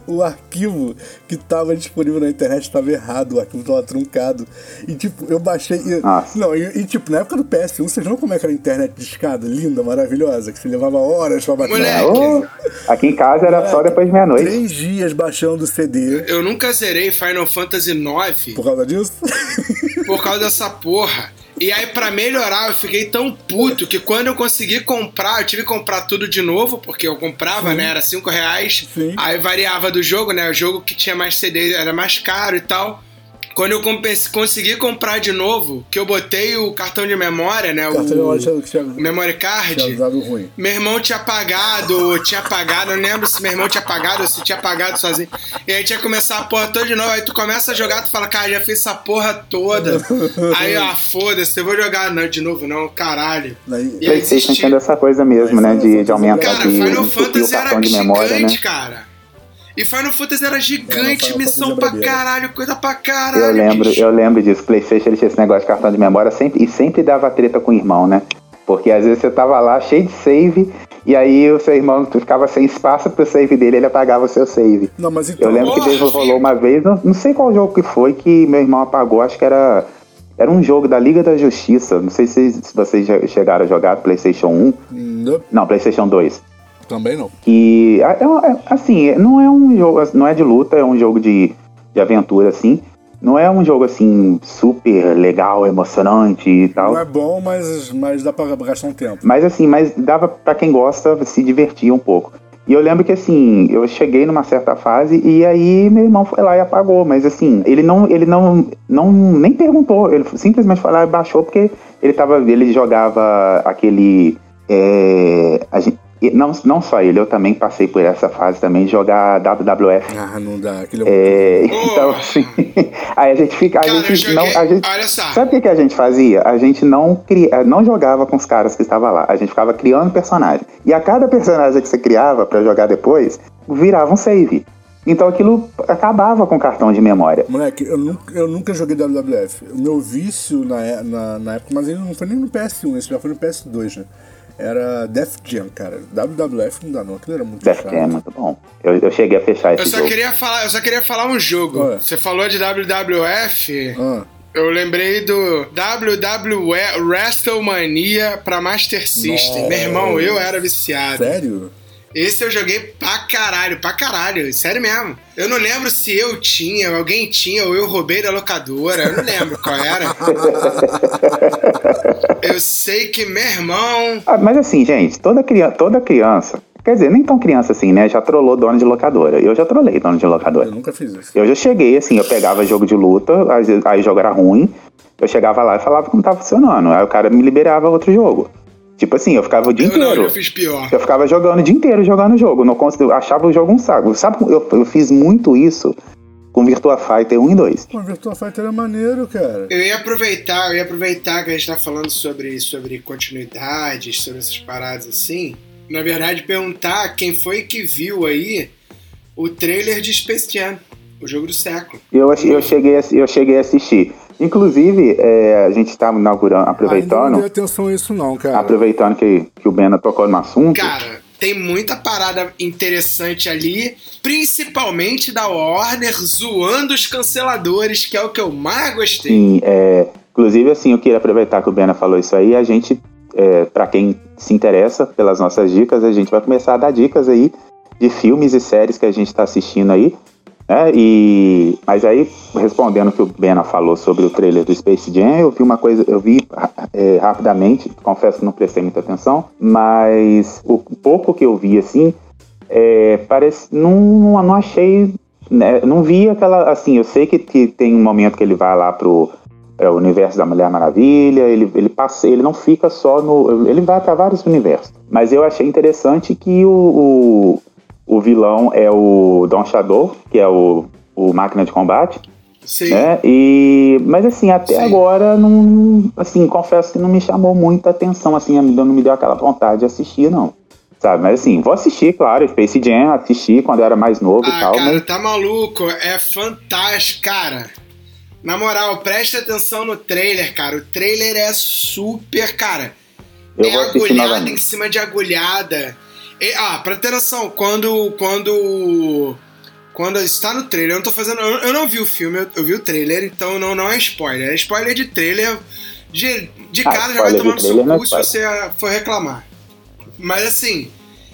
o arquivo que estava disponível na internet estava errado. O arquivo estava truncado. E tipo, eu baixei. E, não, e, e, tipo, na época do PS1, vocês viram como é que era a internet de escada? Linda, maravilhosa, que você levava horas pra baixar. Moleque. Aqui em casa era só depois de meia-noite. Três dias baixando o CD. Eu nunca zerei Final Fantasy IX Por causa disso? [laughs] por causa dessa porra. E aí, pra melhorar, eu fiquei tão puto que quando eu consegui comprar, eu tive que comprar tudo de novo, porque eu comprava, né? Era 5 reais. Sim. Aí variava do jogo, né? O jogo que tinha mais CD era mais caro e tal. Quando eu consegui comprar de novo, que eu botei o cartão de memória, né? Cartão de o memória tinha, tinha, memory tinha card. dado ruim. Meu irmão tinha pagado, tinha pagado, eu não lembro se meu irmão tinha pagado ou se tinha pagado sozinho. E aí tinha que começar a porra toda de novo. Aí tu começa a jogar, tu fala, cara, já fiz essa porra toda. [laughs] Aí, ah, foda-se, eu vou jogar não, de novo, não, caralho. Daí- E aí PlayStation tinha dessa coisa mesmo, né? De, de aumentar Cara, de, Final o Fantasy era cartão de memória, né? gigante, cara. E Final Fantasy era É, gigante, Final missão pra é caralho, coisa pra caralho. Eu lembro, bicho. eu lembro disso. PlayStation ele tinha esse negócio de cartão de memória sempre, e sempre dava treta com o irmão, né? Porque às vezes você tava lá cheio de save, e aí o seu irmão tu ficava sem espaço pro save dele, ele apagava o seu save. Não, mas então. Eu lembro que Porra, teve, rolou uma vez, não, não sei qual jogo que foi, que meu irmão apagou, acho que era. Era um jogo da Liga da Justiça. Não sei se, se vocês já chegaram a jogar PlayStation 1. Nope, Não, PlayStation 2. Também não. que é, é- assim não é um jogo não é de luta é um jogo de, de aventura assim não é um jogo assim super legal emocionante e tal Não é bom, mas, mas dá pra gastar um tempo. mas assim mas dava pra quem gosta se divertir um pouco e eu lembro que assim eu cheguei numa certa fase e aí meu irmão foi lá e apagou mas assim ele não ele não não nem perguntou ele simplesmente foi lá e baixou porque ele tava ele jogava aquele é, a gente- e não, não só ele, eu também passei por essa fase também de jogar WWF. Ah, não dá. Aquele É, Pô. [laughs] então, assim, [laughs] aí a gente fica. A Cara, gente joguei. não. A gente, Olha só. sabe o que, que a gente fazia? A gente não, cria, não jogava com os caras que estavam lá. A gente ficava criando personagem. E a cada personagem que você criava pra jogar depois, virava um save. Então aquilo acabava com o cartão de memória. Moleque, eu nunca, eu nunca joguei WWF. O meu vício na, é- na, na época, mas ele não foi nem no PS1, esse já foi no PS2, né? Era Def Jam, cara. WWF não dá não, aquilo era muito Def chato. Jam é muito bom. Eu, eu cheguei a fechar Eu esse só, jogo. queria falar, eu só queria falar um jogo. Ué. Você falou de WWF. Ah, Eu lembrei do WWE WrestleMania pra Master System. Meu irmão, eu era viciado. sério? Esse eu joguei pra caralho, pra caralho. Sério mesmo. Eu não lembro se eu tinha, alguém tinha, ou eu roubei da locadora. Eu não lembro qual era. [laughs] Eu sei que meu irmão. Ah, mas assim, gente, toda criança, toda criança, quer dizer, nem tão criança assim, né? Já trollou dono de locadora. Eu já trolei dono de locadora. Eu nunca fiz isso. Eu já cheguei, assim, eu pegava jogo de luta, aí o jogo era ruim, eu chegava lá e falava que não tava funcionando. Aí o cara me liberava outro jogo. Tipo assim, eu ficava o dia Eu não, inteiro. eu fiz pior. Eu ficava jogando o dia inteiro jogando o jogo. Não cons- eu achava o jogo um saco. Sabe, eu, eu fiz muito isso com Virtua Fighter 1 e 2. Pô, Virtua Fighter é maneiro, cara. Eu ia aproveitar, eu ia aproveitar que a gente tá falando sobre, sobre continuidades, sobre essas paradas assim. Na verdade, perguntar quem foi que viu aí o trailer de Space Jam, o jogo do século. Eu, eu, cheguei, a, eu cheguei a assistir. Inclusive, é, a gente estava inaugurando, Ainda não aproveitando, dei atenção a isso não, cara. aproveitando que, que o Bena tocou no assunto. Cara, tem muita parada interessante ali, principalmente da Warner zoando os canceladores, que é o que eu mais gostei. Sim, é, inclusive, assim, eu queria aproveitar que o Bena falou isso aí. A gente, é, para quem se interessa pelas nossas dicas, a gente vai começar a dar dicas aí de filmes e séries que a gente está assistindo aí. Né? E, mas aí, respondendo o que o Bena falou sobre o trailer do Space Jam, eu vi uma coisa, eu vi é, rapidamente, confesso que não prestei muita atenção, mas o pouco que eu vi, assim, é, parece, não, não achei, né, não vi aquela, assim, eu sei que, que tem um momento que ele vai lá pro é, o universo da Mulher Maravilha, ele, ele passa, ele não fica só no, ele vai para vários universos, mas eu achei interessante que o, o, o vilão é o Don Shadow, que é o, o máquina de combate, Sim. né? E mas assim, até Sim. agora não, assim, confesso que não me chamou muita atenção, assim, não me deu aquela vontade de assistir não. Sabe? Mas assim, vou assistir, claro, Space Jam, assisti quando eu era mais novo e Ah, tal, cara, mas tá maluco? É fantástico, cara. Na moral, presta atenção no trailer, cara. O trailer é super, cara. eu é agulhada em novamente. cima de agulhada. E, ah, pra ter noção, quando. Quando. Quando está no trailer, eu não tô fazendo. Eu, eu não vi o filme, eu, eu vi o trailer, então não, não é spoiler. É spoiler de trailer. De, de Ah, cara já vai tomar no seu é cu se você for reclamar. Mas assim,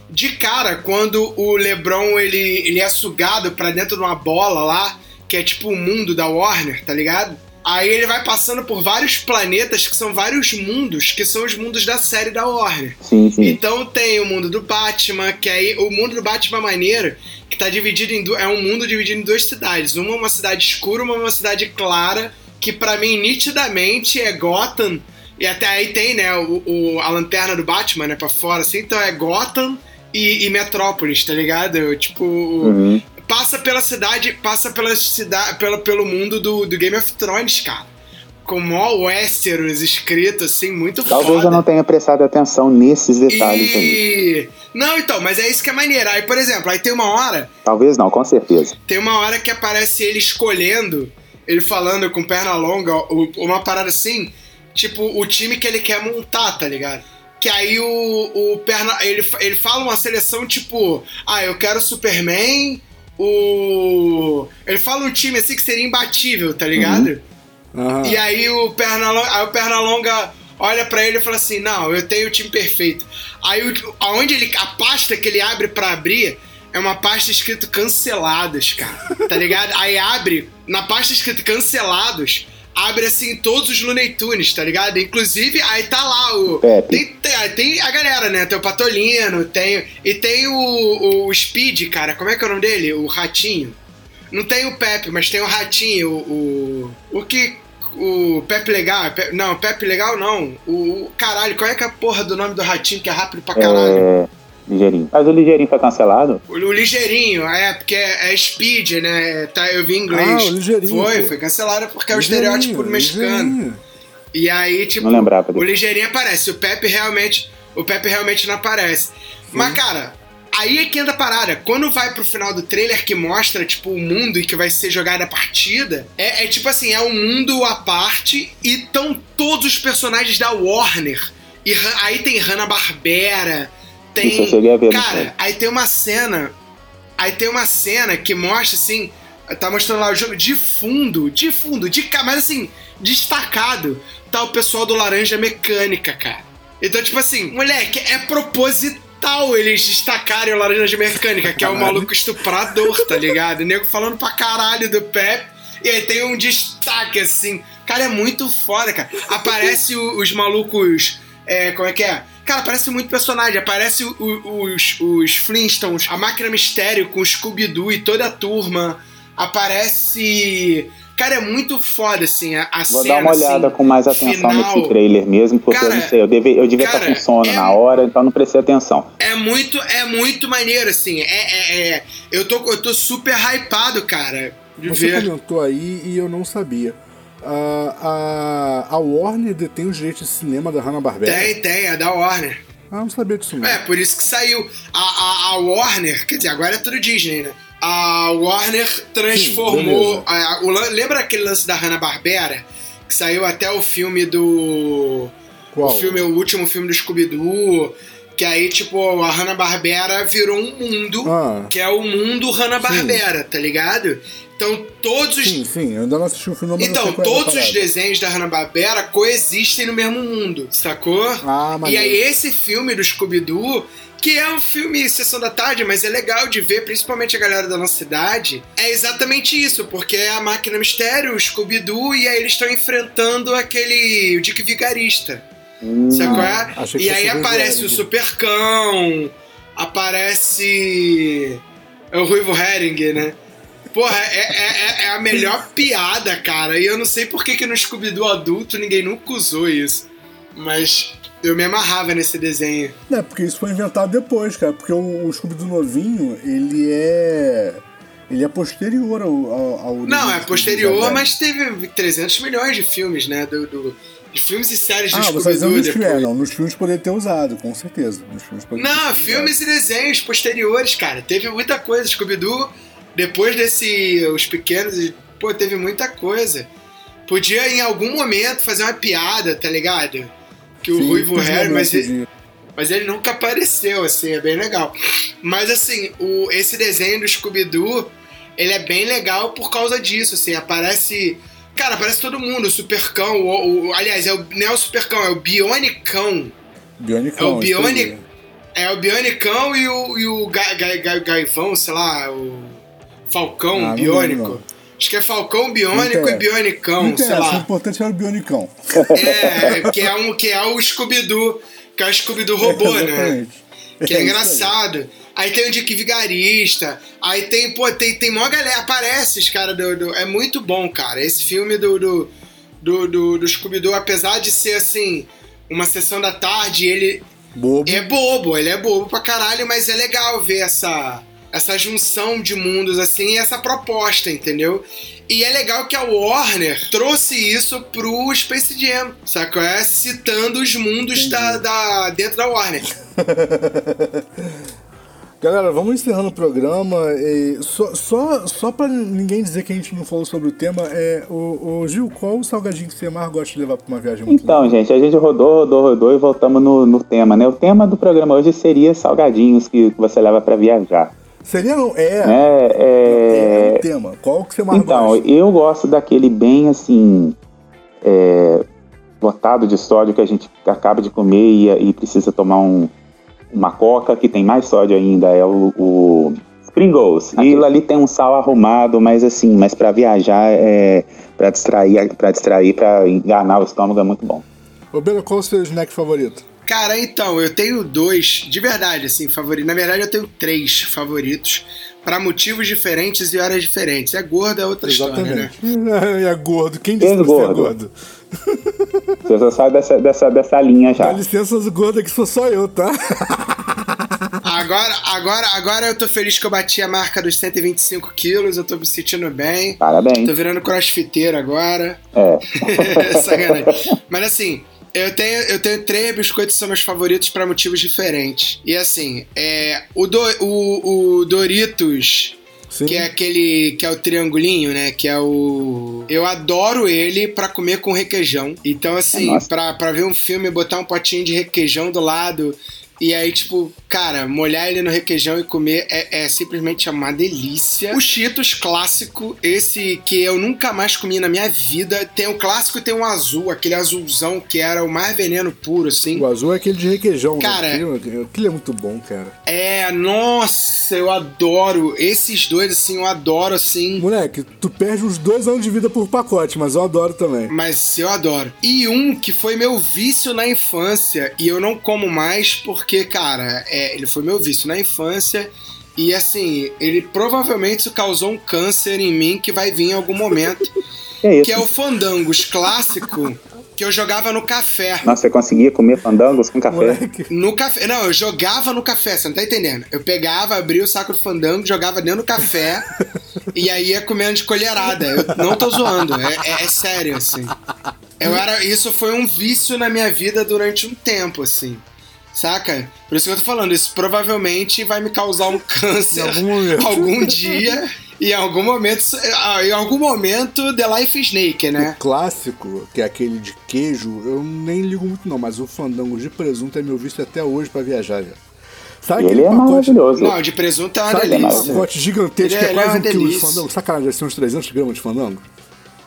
de cara, quando o LeBron ele, ele é sugado pra dentro de uma bola lá, que é tipo o mundo da Warner, tá ligado? Aí ele vai passando por vários planetas que são vários mundos, que são os mundos da série da Warner. Sim, sim. Então tem o mundo do Batman, que aí o mundo do Batman maneiro, que tá dividido em é um mundo dividido em duas cidades. Uma é uma cidade escura, uma é uma cidade clara, que pra mim nitidamente é Gotham. E até aí tem, né, o, o- a lanterna do Batman, né, pra fora, assim, então é Gotham e, e Metrópolis, tá ligado? Tipo, Uhum. Passa pela cidade, passa pela cidade, pelo, pelo mundo do, do Game of Thrones, cara. Com mó Westeros escrito, assim, muito Talvez foda. eu não tenha prestado atenção nesses detalhes aí. E... Não, então, mas é isso que é maneiro. Aí, por exemplo, aí tem uma hora, Talvez não, com certeza. tem uma hora que aparece ele escolhendo, ele falando com perna longa, o- uma parada assim, tipo, o time que ele quer montar, tá ligado? Que aí o, o perna. Ele, ele fala uma seleção tipo, ah, eu quero Superman, o. Ele fala um time assim que seria imbatível, tá ligado? Aham. E aí o Pernalonga, aí o Pernalonga olha pra ele e fala assim: Não, eu tenho o time perfeito. Aí o, aonde ele. A pasta que ele abre pra abrir é uma pasta escrito cancelados, cara. Tá ligado? Aí abre, na pasta escrito cancelados, abre assim todos os Looney Tunes, tá ligado? Inclusive, aí tá lá o. Pepe. Tem, tem, tem a galera, né? Tem o Patolino, tem. E tem o, o Speed, cara. Como é que é o nome dele? O Ratinho. Não tem o Pepe, mas tem o Ratinho, o. O, o que. O Pepe Legal. Pe- não, Pepe Legal não. O, o- Caralho, qual é que é a porra do nome do Ratinho que é rápido pra caralho? É. Ligeirinho. Mas o Ligeirinho foi cancelado? O, o Ligeirinho, é, porque é, é Speed, né? Tá, eu vi em inglês. Ah, o Ligeirinho, Foi, pô. foi cancelado porque é o estereótipo do mexicano. ligeirinho. E aí, tipo, Não lembrava o. Ligeirinho aparece, o Pepe realmente. O Pepe realmente não aparece. Mas, cara, aí é que anda a parada. Quando vai pro final do trailer que mostra, tipo, o mundo em que vai ser jogada a partida, é, é tipo assim, é um mundo à parte e estão todos os personagens da Warner. E aí tem Hanna-Barbera, tem. Ver Cara, aí tem uma cena. Aí tem uma cena que mostra assim. Tá mostrando lá o jogo de fundo, de fundo, de mas assim, destacado, tá o pessoal do Laranja Mecânica, cara. Então, tipo assim, moleque, é proposital eles destacarem o Laranja Mecânica, que é o maluco estuprador, tá ligado? O nego falando pra caralho do Pep. E aí tem um destaque, assim. Cara, é muito foda, cara. Aparece o- os malucos. É, como é que é? Cara, aparece muito personagem. Aparece o- o- os, os Flintstones, a Máquina Mistério com o Scooby-Doo e toda a turma. Aparece. Cara, é muito foda, assim, a, a Vou cena. dar uma olhada assim, com mais atenção final. nesse trailer mesmo, porque Cara, eu não sei, eu, deve, eu devia cara, estar com sono é- na hora, então não prestei atenção. É muito, é muito maneiro, assim. É, é, é- eu, tô, eu tô super hypado, cara, de Você ver. comentou aí e eu não sabia. A, a Warner detém os direitos de cinema da Hanna-Barbera. Tem, tem, é da Warner. Ah, não sabia disso não. É, por isso que saiu. A, a, a Warner, quer dizer, agora é tudo Disney, né? A Warner transformou. Sim, a- o lembra aquele lance da Hanna-Barbera? Que saiu até o filme do. Qual? O filme, o último filme do Scooby-Doo. Que aí, tipo, a Hanna-Barbera virou um mundo. Ah. Que é o mundo Hanna-Barbera, tá ligado? Então todos os. Sim, sim, eu ainda não assisti o filme, mas Então, é todos os desenhos da Hanna-Barbera coexistem no mesmo mundo, sacou? Ah, e maneiro. aí esse filme do Scooby-Doo, que é um filme Sessão da Tarde, mas é legal de ver, principalmente a galera da nossa cidade, é exatamente isso, porque é a Máquina Mistério, o Scooby-Doo, e aí eles estão enfrentando aquele o Dick Vigarista, Hum, é? E aí o aparece o Herring. Supercão, aparece é o Ruivo Herring, né? Porra, é, é- é- é a melhor piada, cara. E eu não sei por que, que no Scooby-Doo adulto ninguém nunca usou isso. Mas eu me amarrava nesse desenho. É, porque isso foi inventado depois, cara. Porque o, o Scooby do novinho, ele é. Ele é posterior ao. ao, ao Não, é posterior, Scooby-Doo. mas teve 300 milhões de filmes, né? Do, do- de filmes e séries do Ah, você tá Scooby-Doo nos filmes. É, não, nos filmes poderia ter usado, com certeza. Nos filmes Não, filmes e desenhos posteriores, cara. Teve muita coisa. Scooby-Doo, depois desse. Os pequenos, pô, teve muita coisa. Podia em algum momento fazer uma piada, tá ligado? Que o Sim, Ruivo Harry, mas ele, mas ele nunca apareceu, assim, é bem legal. Mas assim, o, esse desenho do Scooby-Doo, ele é bem legal por causa disso, assim, aparece. Cara, aparece todo mundo, o Supercão, o, o- aliás, é o, não é o Supercão, é o Bionicão. Bionicão. É o. Bionic- É o Bionicão e o, e o Ga- Ga- Ga- Gaivão, sei lá, o Falcão Ah, Biônico. lembro. Acho que é Falcão Biônico e Bionicão, Não sei interessa, o lá. importante era o Bionicão. É, que é, um, que é o Scooby-Doo, que é o Scooby-Doo robô, né? Exatamente. Que é, aí. engraçado. Aí. tem o Dick Vigarista, aí tem, pô, tem, tem mó galera, aparece os caras do, do- É muito bom, cara. Esse filme do, do, do, do, do Scooby-Doo, apesar de ser, assim, uma sessão da tarde, ele Bobo. é bobo, ele é bobo pra caralho, mas é legal ver essa, essa junção de mundos assim e essa proposta, entendeu? E é legal que a Warner trouxe isso pro Space Jam, sacou? É citando os mundos da, da- dentro da Warner. [laughs] Galera, vamos encerrando o programa. E só, só, só pra ninguém dizer que a gente não falou sobre o tema, é o, o Gil, qual o salgadinho que você mais gosta de levar pra uma viagem muito Então, gente, a gente rodou, rodou, rodou e voltamos no, no tema, né? O tema do programa hoje seria salgadinhos que você leva pra viajar. Seria não? É, Né? é, É, o tema. Qual que você mais Então, gosta? eu gosto daquele bem assim. é, lotado de sódio que a gente acaba de comer e, e precisa tomar um, uma coca que tem mais sódio ainda. É o, o Pringles. Aquilo ali tem um sal arrumado, mas assim, mas para viajar é. Pra distrair, para distrair, para enganar o estômago é muito bom. Ô, Bela, qual o seu snack favorito? Cara, então, eu tenho dois, de verdade, assim, favoritos. Na verdade, eu tenho três favoritos, pra motivos diferentes e horas diferentes. É gordo, é outra história, né? Exatamente. [laughs] É gordo. Quem disse que você é gordo? gordo? [laughs] Você só sai dessa, dessa, dessa linha já. Dá licença, os gordos que sou só eu, tá? [laughs] Agora, agora, agora eu tô feliz que eu bati a marca dos 125 quilos, eu tô me sentindo bem. Tô Parabéns. virando crossfiteiro agora. É. Sacanagem. Mas assim, eu tenho, eu tenho três biscoitos que são meus favoritos pra motivos diferentes. E assim, é, o, do- o, o Doritos, Sim. que é aquele que é o triangulinho, né? Que é o. Eu adoro ele pra comer com requeijão. Então, assim, Nossa. pra, pra ver um filme, botar um potinho de requeijão do lado. E aí, tipo, cara, molhar ele no requeijão e comer é, é simplesmente uma delícia. O Cheetos clássico, esse que eu nunca mais comi na minha vida. Tem o clássico e tem um azul, aquele azulzão que era o mais veneno puro, assim. O azul é aquele de requeijão. né? Cara- Aquilo, aquilo é muito bom, cara. É, nossa, eu adoro. Esses dois, assim, eu adoro, assim. Moleque, tu perde uns dois anos de vida por pacote, mas eu adoro também. Mas eu adoro. E um que foi meu vício na infância e eu não como mais porque, cara, é, ele foi meu vício na infância e assim, ele provavelmente causou um câncer em mim que vai vir em algum momento, Que [laughs] é isso? que é o Fandangos clássico que eu jogava no café. Nossa, você conseguia comer fandangos com café? Moleque. No café. Não, eu jogava no café, você não tá entendendo. Eu pegava, abria o saco do fandango, jogava dentro do café [laughs] e aí ia comendo de colherada. Eu não tô zoando, é, é- é sério, assim. Eu era, isso foi um vício na minha vida durante um tempo, assim. Saca? Por isso que eu tô falando, isso provavelmente vai me causar um [laughs] câncer Em algum momento. algum dia. E em algum momento, ah, em algum momento, The Life Snake, né? O clássico, que é aquele de queijo, eu nem ligo muito não, mas o fandango de presunto é meu vício até hoje pra viajar, já. Sabe E aquele ele é pacote, maravilhoso. Não, de presunto é uma sabe aquele delícia. pacote gigantesco que Ele é- é é quase uma um quilo de fandango? Sacanagem, deve ser uns 300 gramas de fandango?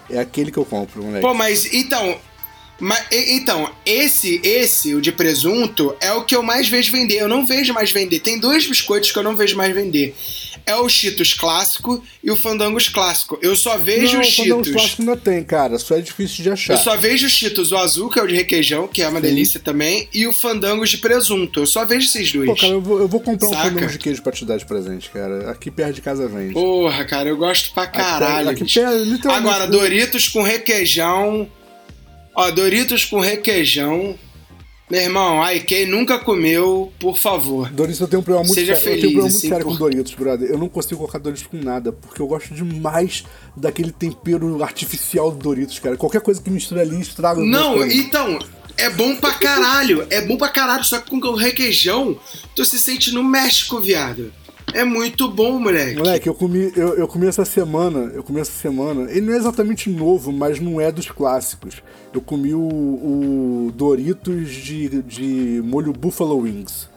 É aquele que eu compro, moleque. Pô, mas então. Mas, então, esse, esse, o de presunto, é o que eu mais vejo vender. Eu não vejo mais vender. Tem dois biscoitos que eu não vejo mais vender. É o Cheetos clássico e o Fandangos clássico. Eu só vejo não, o Cheetos. clássico ainda tem, cara, só é difícil de achar. Eu só vejo os Cheetos, o azul, que é o de requeijão, que é uma delícia também, e o Fandangos de presunto. Eu só vejo esses dois. Pô, cara, eu vou, eu vou comprar um Saca? fandango de queijo pra te dar de presente, cara. Aqui perto de casa vende. Porra, cara, eu gosto pra caralho. aqui bicho. pé, literalmente, Agora, Doritos com requeijão. Ó, Doritos com requeijão. Meu irmão, ai, quem nunca comeu, por favor. Doritos, eu tenho um problema muito Seja sério. eu tenho um feliz, problema muito sério por- com Doritos, brother. Eu não consigo colocar Doritos com nada, porque eu gosto demais daquele tempero artificial do Doritos, cara. Qualquer coisa que mistura ali estraga o Não, então, é bom pra caralho. É bom pra caralho, só que com o requeijão, tu se sente no México, viado. É muito bom, moleque. Moleque, eu comi, eu, eu comi essa semana, eu comi essa semana, ele não é exatamente novo, mas não é dos clássicos. Eu comi o, o Doritos de, de molho Buffalo Wings.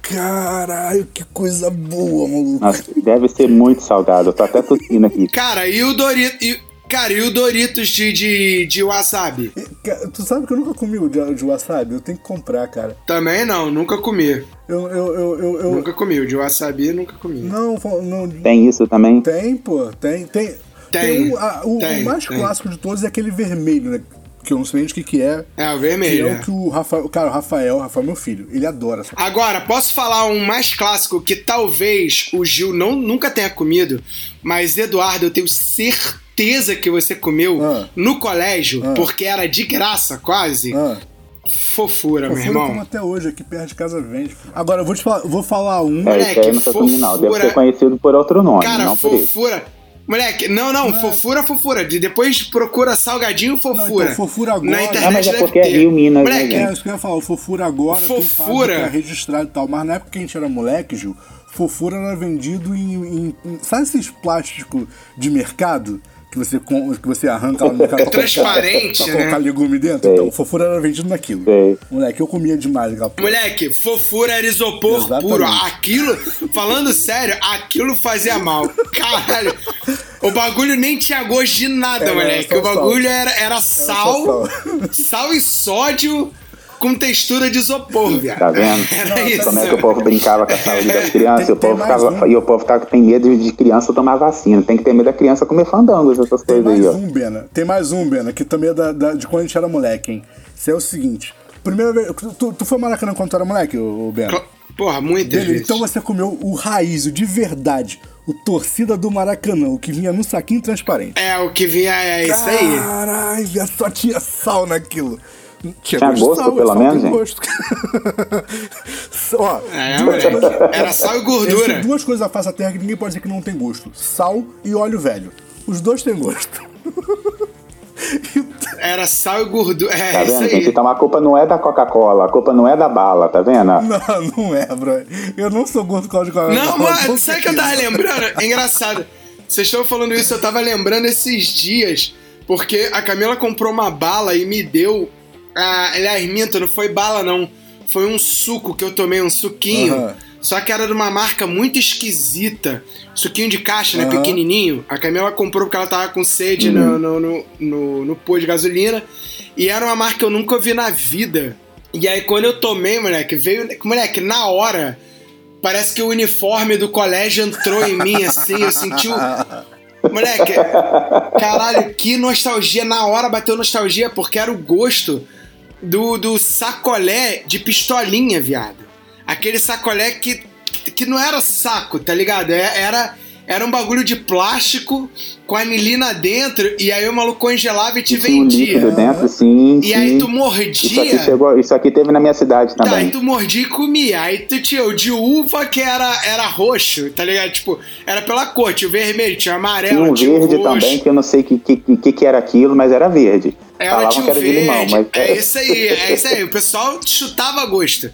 Caralho, que coisa boa, maluco. Nossa, deve ser muito salgado. Eu tô até tossindo aqui. Cara, e o Doritos. E, cara, e o Doritos de, de, de wasabi? Ca- Tu sabe que eu nunca comi o de, de wasabi? Eu tenho que comprar, cara. Também não, nunca comi. Eu, eu, eu, eu, eu- Nunca comi. O de wasabi nunca comi. Não, não. Tem isso também? Tem, pô, tem, tem. Tem, um, a- o, o tem, mais tem. clássico de todos é aquele vermelho, né? Que eu não sei nem o que, que é. É, o Que vermelho. é né? o que o Rafael. Cara, o Rafael, o Rafael é meu filho. Ele adora essa Agora, posso falar um mais clássico que talvez o Gil não, nunca tenha comido, mas Eduardo, eu tenho certeza que você comeu Ah. no colégio, Ah. porque era de graça quase. Ah, Fofura, meu Fofura irmão. como até hoje, aqui perto de casa vende. Agora, eu vou te falar, vou falar um. É, Moleque, não comigo, não. Deve fofura. ser conhecido por outro nome, Cara, não fofura. Moleque, não, não, fofura, fofura. De- Depois procura salgadinho fofura. então, fofura agora. Na internet Ah, mas é porque é. Rio, Minas, né, Moleque, É, isso que eu ia falar, o Fofura agora tem Fofura. fábrica registrada e tal. Mas na época que a gente era moleque, Gil, Fofura era vendido em. em- em- sabe esses plásticos de mercado? Que você, com- que você arranca lá no mercado pra colocar- transparente, pra né? colocar legume dentro? Sei. Então, o Fofura era vendido naquilo. Sei. Moleque, eu comia demais aquela porra. Moleque, fofura era isopor Exatamente. puro. Aquilo, falando sério, aquilo fazia mal. Caralho. O bagulho nem tinha gosto de nada, Era moleque. O bagulho sal. era, era só sal, sal e sódio com textura de isopor, viado. Tá vendo? Era isso. Como é que o povo brincava com a saúde [laughs] das crianças? Tem- o povo tem mais ficava, um. E o povo tá, tem medo de criança tomar vacina. Tem que ter medo da criança comer fandangos, essas Tem coisas aí, mais ó. um, Bena. Tem mais um, Bena, que também é da, da- de quando a gente era moleque, hein? Isso é o seguinte. Primeira vez. Tu, tu foi Maracanã quando tu era moleque, ô Bena? Porra, muitas Beleza, vezes. então você comeu o raiz, o de verdade, o torcida do Maracanã, o que vinha num saquinho transparente. É, o que vinha é isso aí. Caralho, só tinha sal naquilo. Tinha, Tinha gosto, pelo sal menos, tem gente? gosto. [laughs] Ó, É, duas moleque. coisas- Era sal e Existem gordura. duas coisas da face da terra que ninguém pode dizer que não tem gosto: sal e óleo velho. Os dois têm gosto. [laughs] Era sal e gordura. É, Tá vendo, gente? Então a culpa não é da Coca-Cola, a culpa não é da bala, tá vendo? Não, não é, bro. Eu não sou gordo por causa de Coca-Cola. Não, com mano, sabe o que eu tava lembrando? É [laughs] engraçado. Vocês estão falando isso, eu tava lembrando esses dias, porque a Camila comprou uma bala e me deu. Ah, aliás, minto, não foi bala, não. Foi um suco que eu tomei, um suquinho. Aham. Só que era de uma marca muito esquisita. Suquinho de caixa, né? Pequenininho. A Camila comprou porque ela tava com sede no, no, no, no, no posto de gasolina. E era uma marca que eu nunca vi na vida. E aí, quando eu tomei, moleque, veio. Moleque, na hora. Parece que o uniforme do colégio entrou em mim, assim. Eu senti o. [laughs] Moleque, caralho, que nostalgia. Na hora bateu nostalgia, porque era o gosto do, do sacolé de pistolinha, viado. Aquele sacolé que, que não era saco, tá ligado? É- Era, era um bagulho de plástico com anilina dentro, e aí o maluco congelava e te Tinha um líquido vendia. dentro, sim, E sim. aí tu Isso aqui, mordia. chegou, isso aqui teve na minha cidade Tá, também. aí tu mordia e comia. Aí tu tinha o de uva que era, era roxo, tá ligado? Tipo, era pela cor, tinha o vermelho, tinha o amarelo, Tinha um tinha o verde roxo. também, que eu não sei o que, que, que, que era aquilo, mas era verde. Era Falavam que era de verde. limão, mas É isso aí, é isso aí. O pessoal chutava a gosto.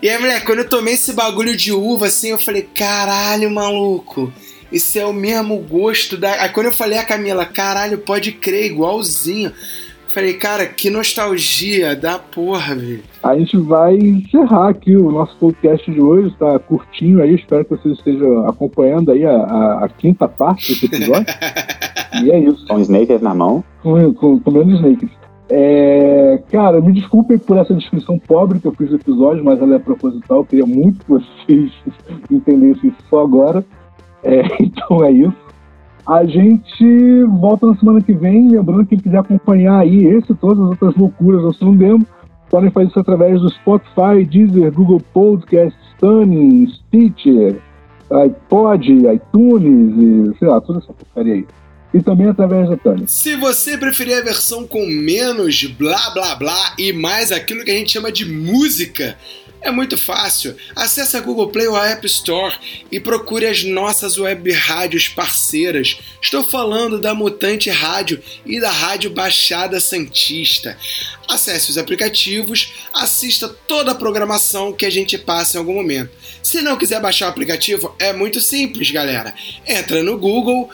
E aí, moleque, quando eu tomei esse bagulho de uva, assim, eu falei, caralho, maluco. Isso é o mesmo gosto da. Aí quando eu falei a Camila, caralho, pode crer, igualzinho. Falei, cara, que nostalgia da porra, velho. A gente vai encerrar aqui o nosso podcast de hoje, tá curtinho aí, espero que vocês estejam acompanhando aí a, a- a quinta parte desse episódio. [laughs] e é isso, com Snakers na mão. com, com, comendo snakes. É, cara, me desculpem por essa descrição pobre que eu fiz do episódio, mas ela é proposital, eu queria muito que vocês [laughs] entendessem isso só agora. É, [laughs] então é isso. A gente volta na semana que vem, lembrando que quem quiser acompanhar aí esse e todas as outras loucuras do Não Demo, podem fazer isso através do Spotify, Deezer, Google Podcasts, Tuning, Stitcher, iPod, iTunes e sei lá, toda essa porcaria aí. E também através da Tânia. Se você preferir a versão com menos blá blá blá e mais aquilo que a gente chama de música, é muito fácil. Acesse a Google Play ou a App Store e procure as nossas web rádios parceiras. Estou falando da Mutante Rádio e da Rádio Baixada Santista. Acesse os aplicativos, assista toda a programação que a gente passa em algum momento. Se não quiser baixar o aplicativo, é muito simples, galera. Entra no Google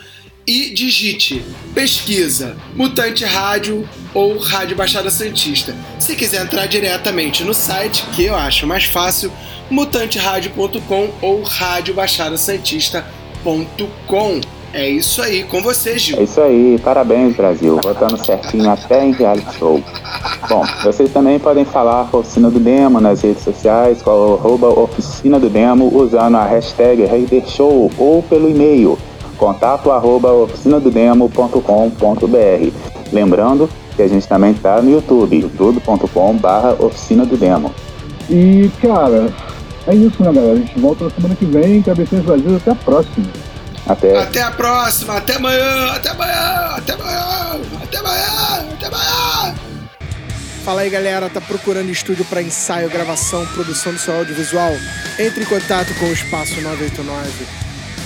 e digite pesquisa Mutante Rádio ou Rádio Baixada Santista. Se quiser entrar diretamente no site, que eu acho mais fácil, mutanteradio.com ou radiobaixadasantista.com. É isso aí, com você, É Gil. isso aí, parabéns Brasil, votando certinho até em reality show. Bom, vocês também podem falar com a Oficina do Demo nas redes sociais, com a Oficina do Demo, usando a hashtag Show ou pelo e-mail contato arroba oficinadodemo.com.br. Lembrando que a gente também está no YouTube, youtube.com barra oficina do demo. E, cara, é isso, né, galera? A gente volta na semana que vem. Cabecinhas Brasil, até a próxima. Até. Até a próxima, até amanhã, até amanhã, até amanhã, até amanhã, até amanhã. Fala aí galera, tá procurando estúdio para ensaio, gravação, produção do seu audiovisual? Entre em contato com o Espaço 989.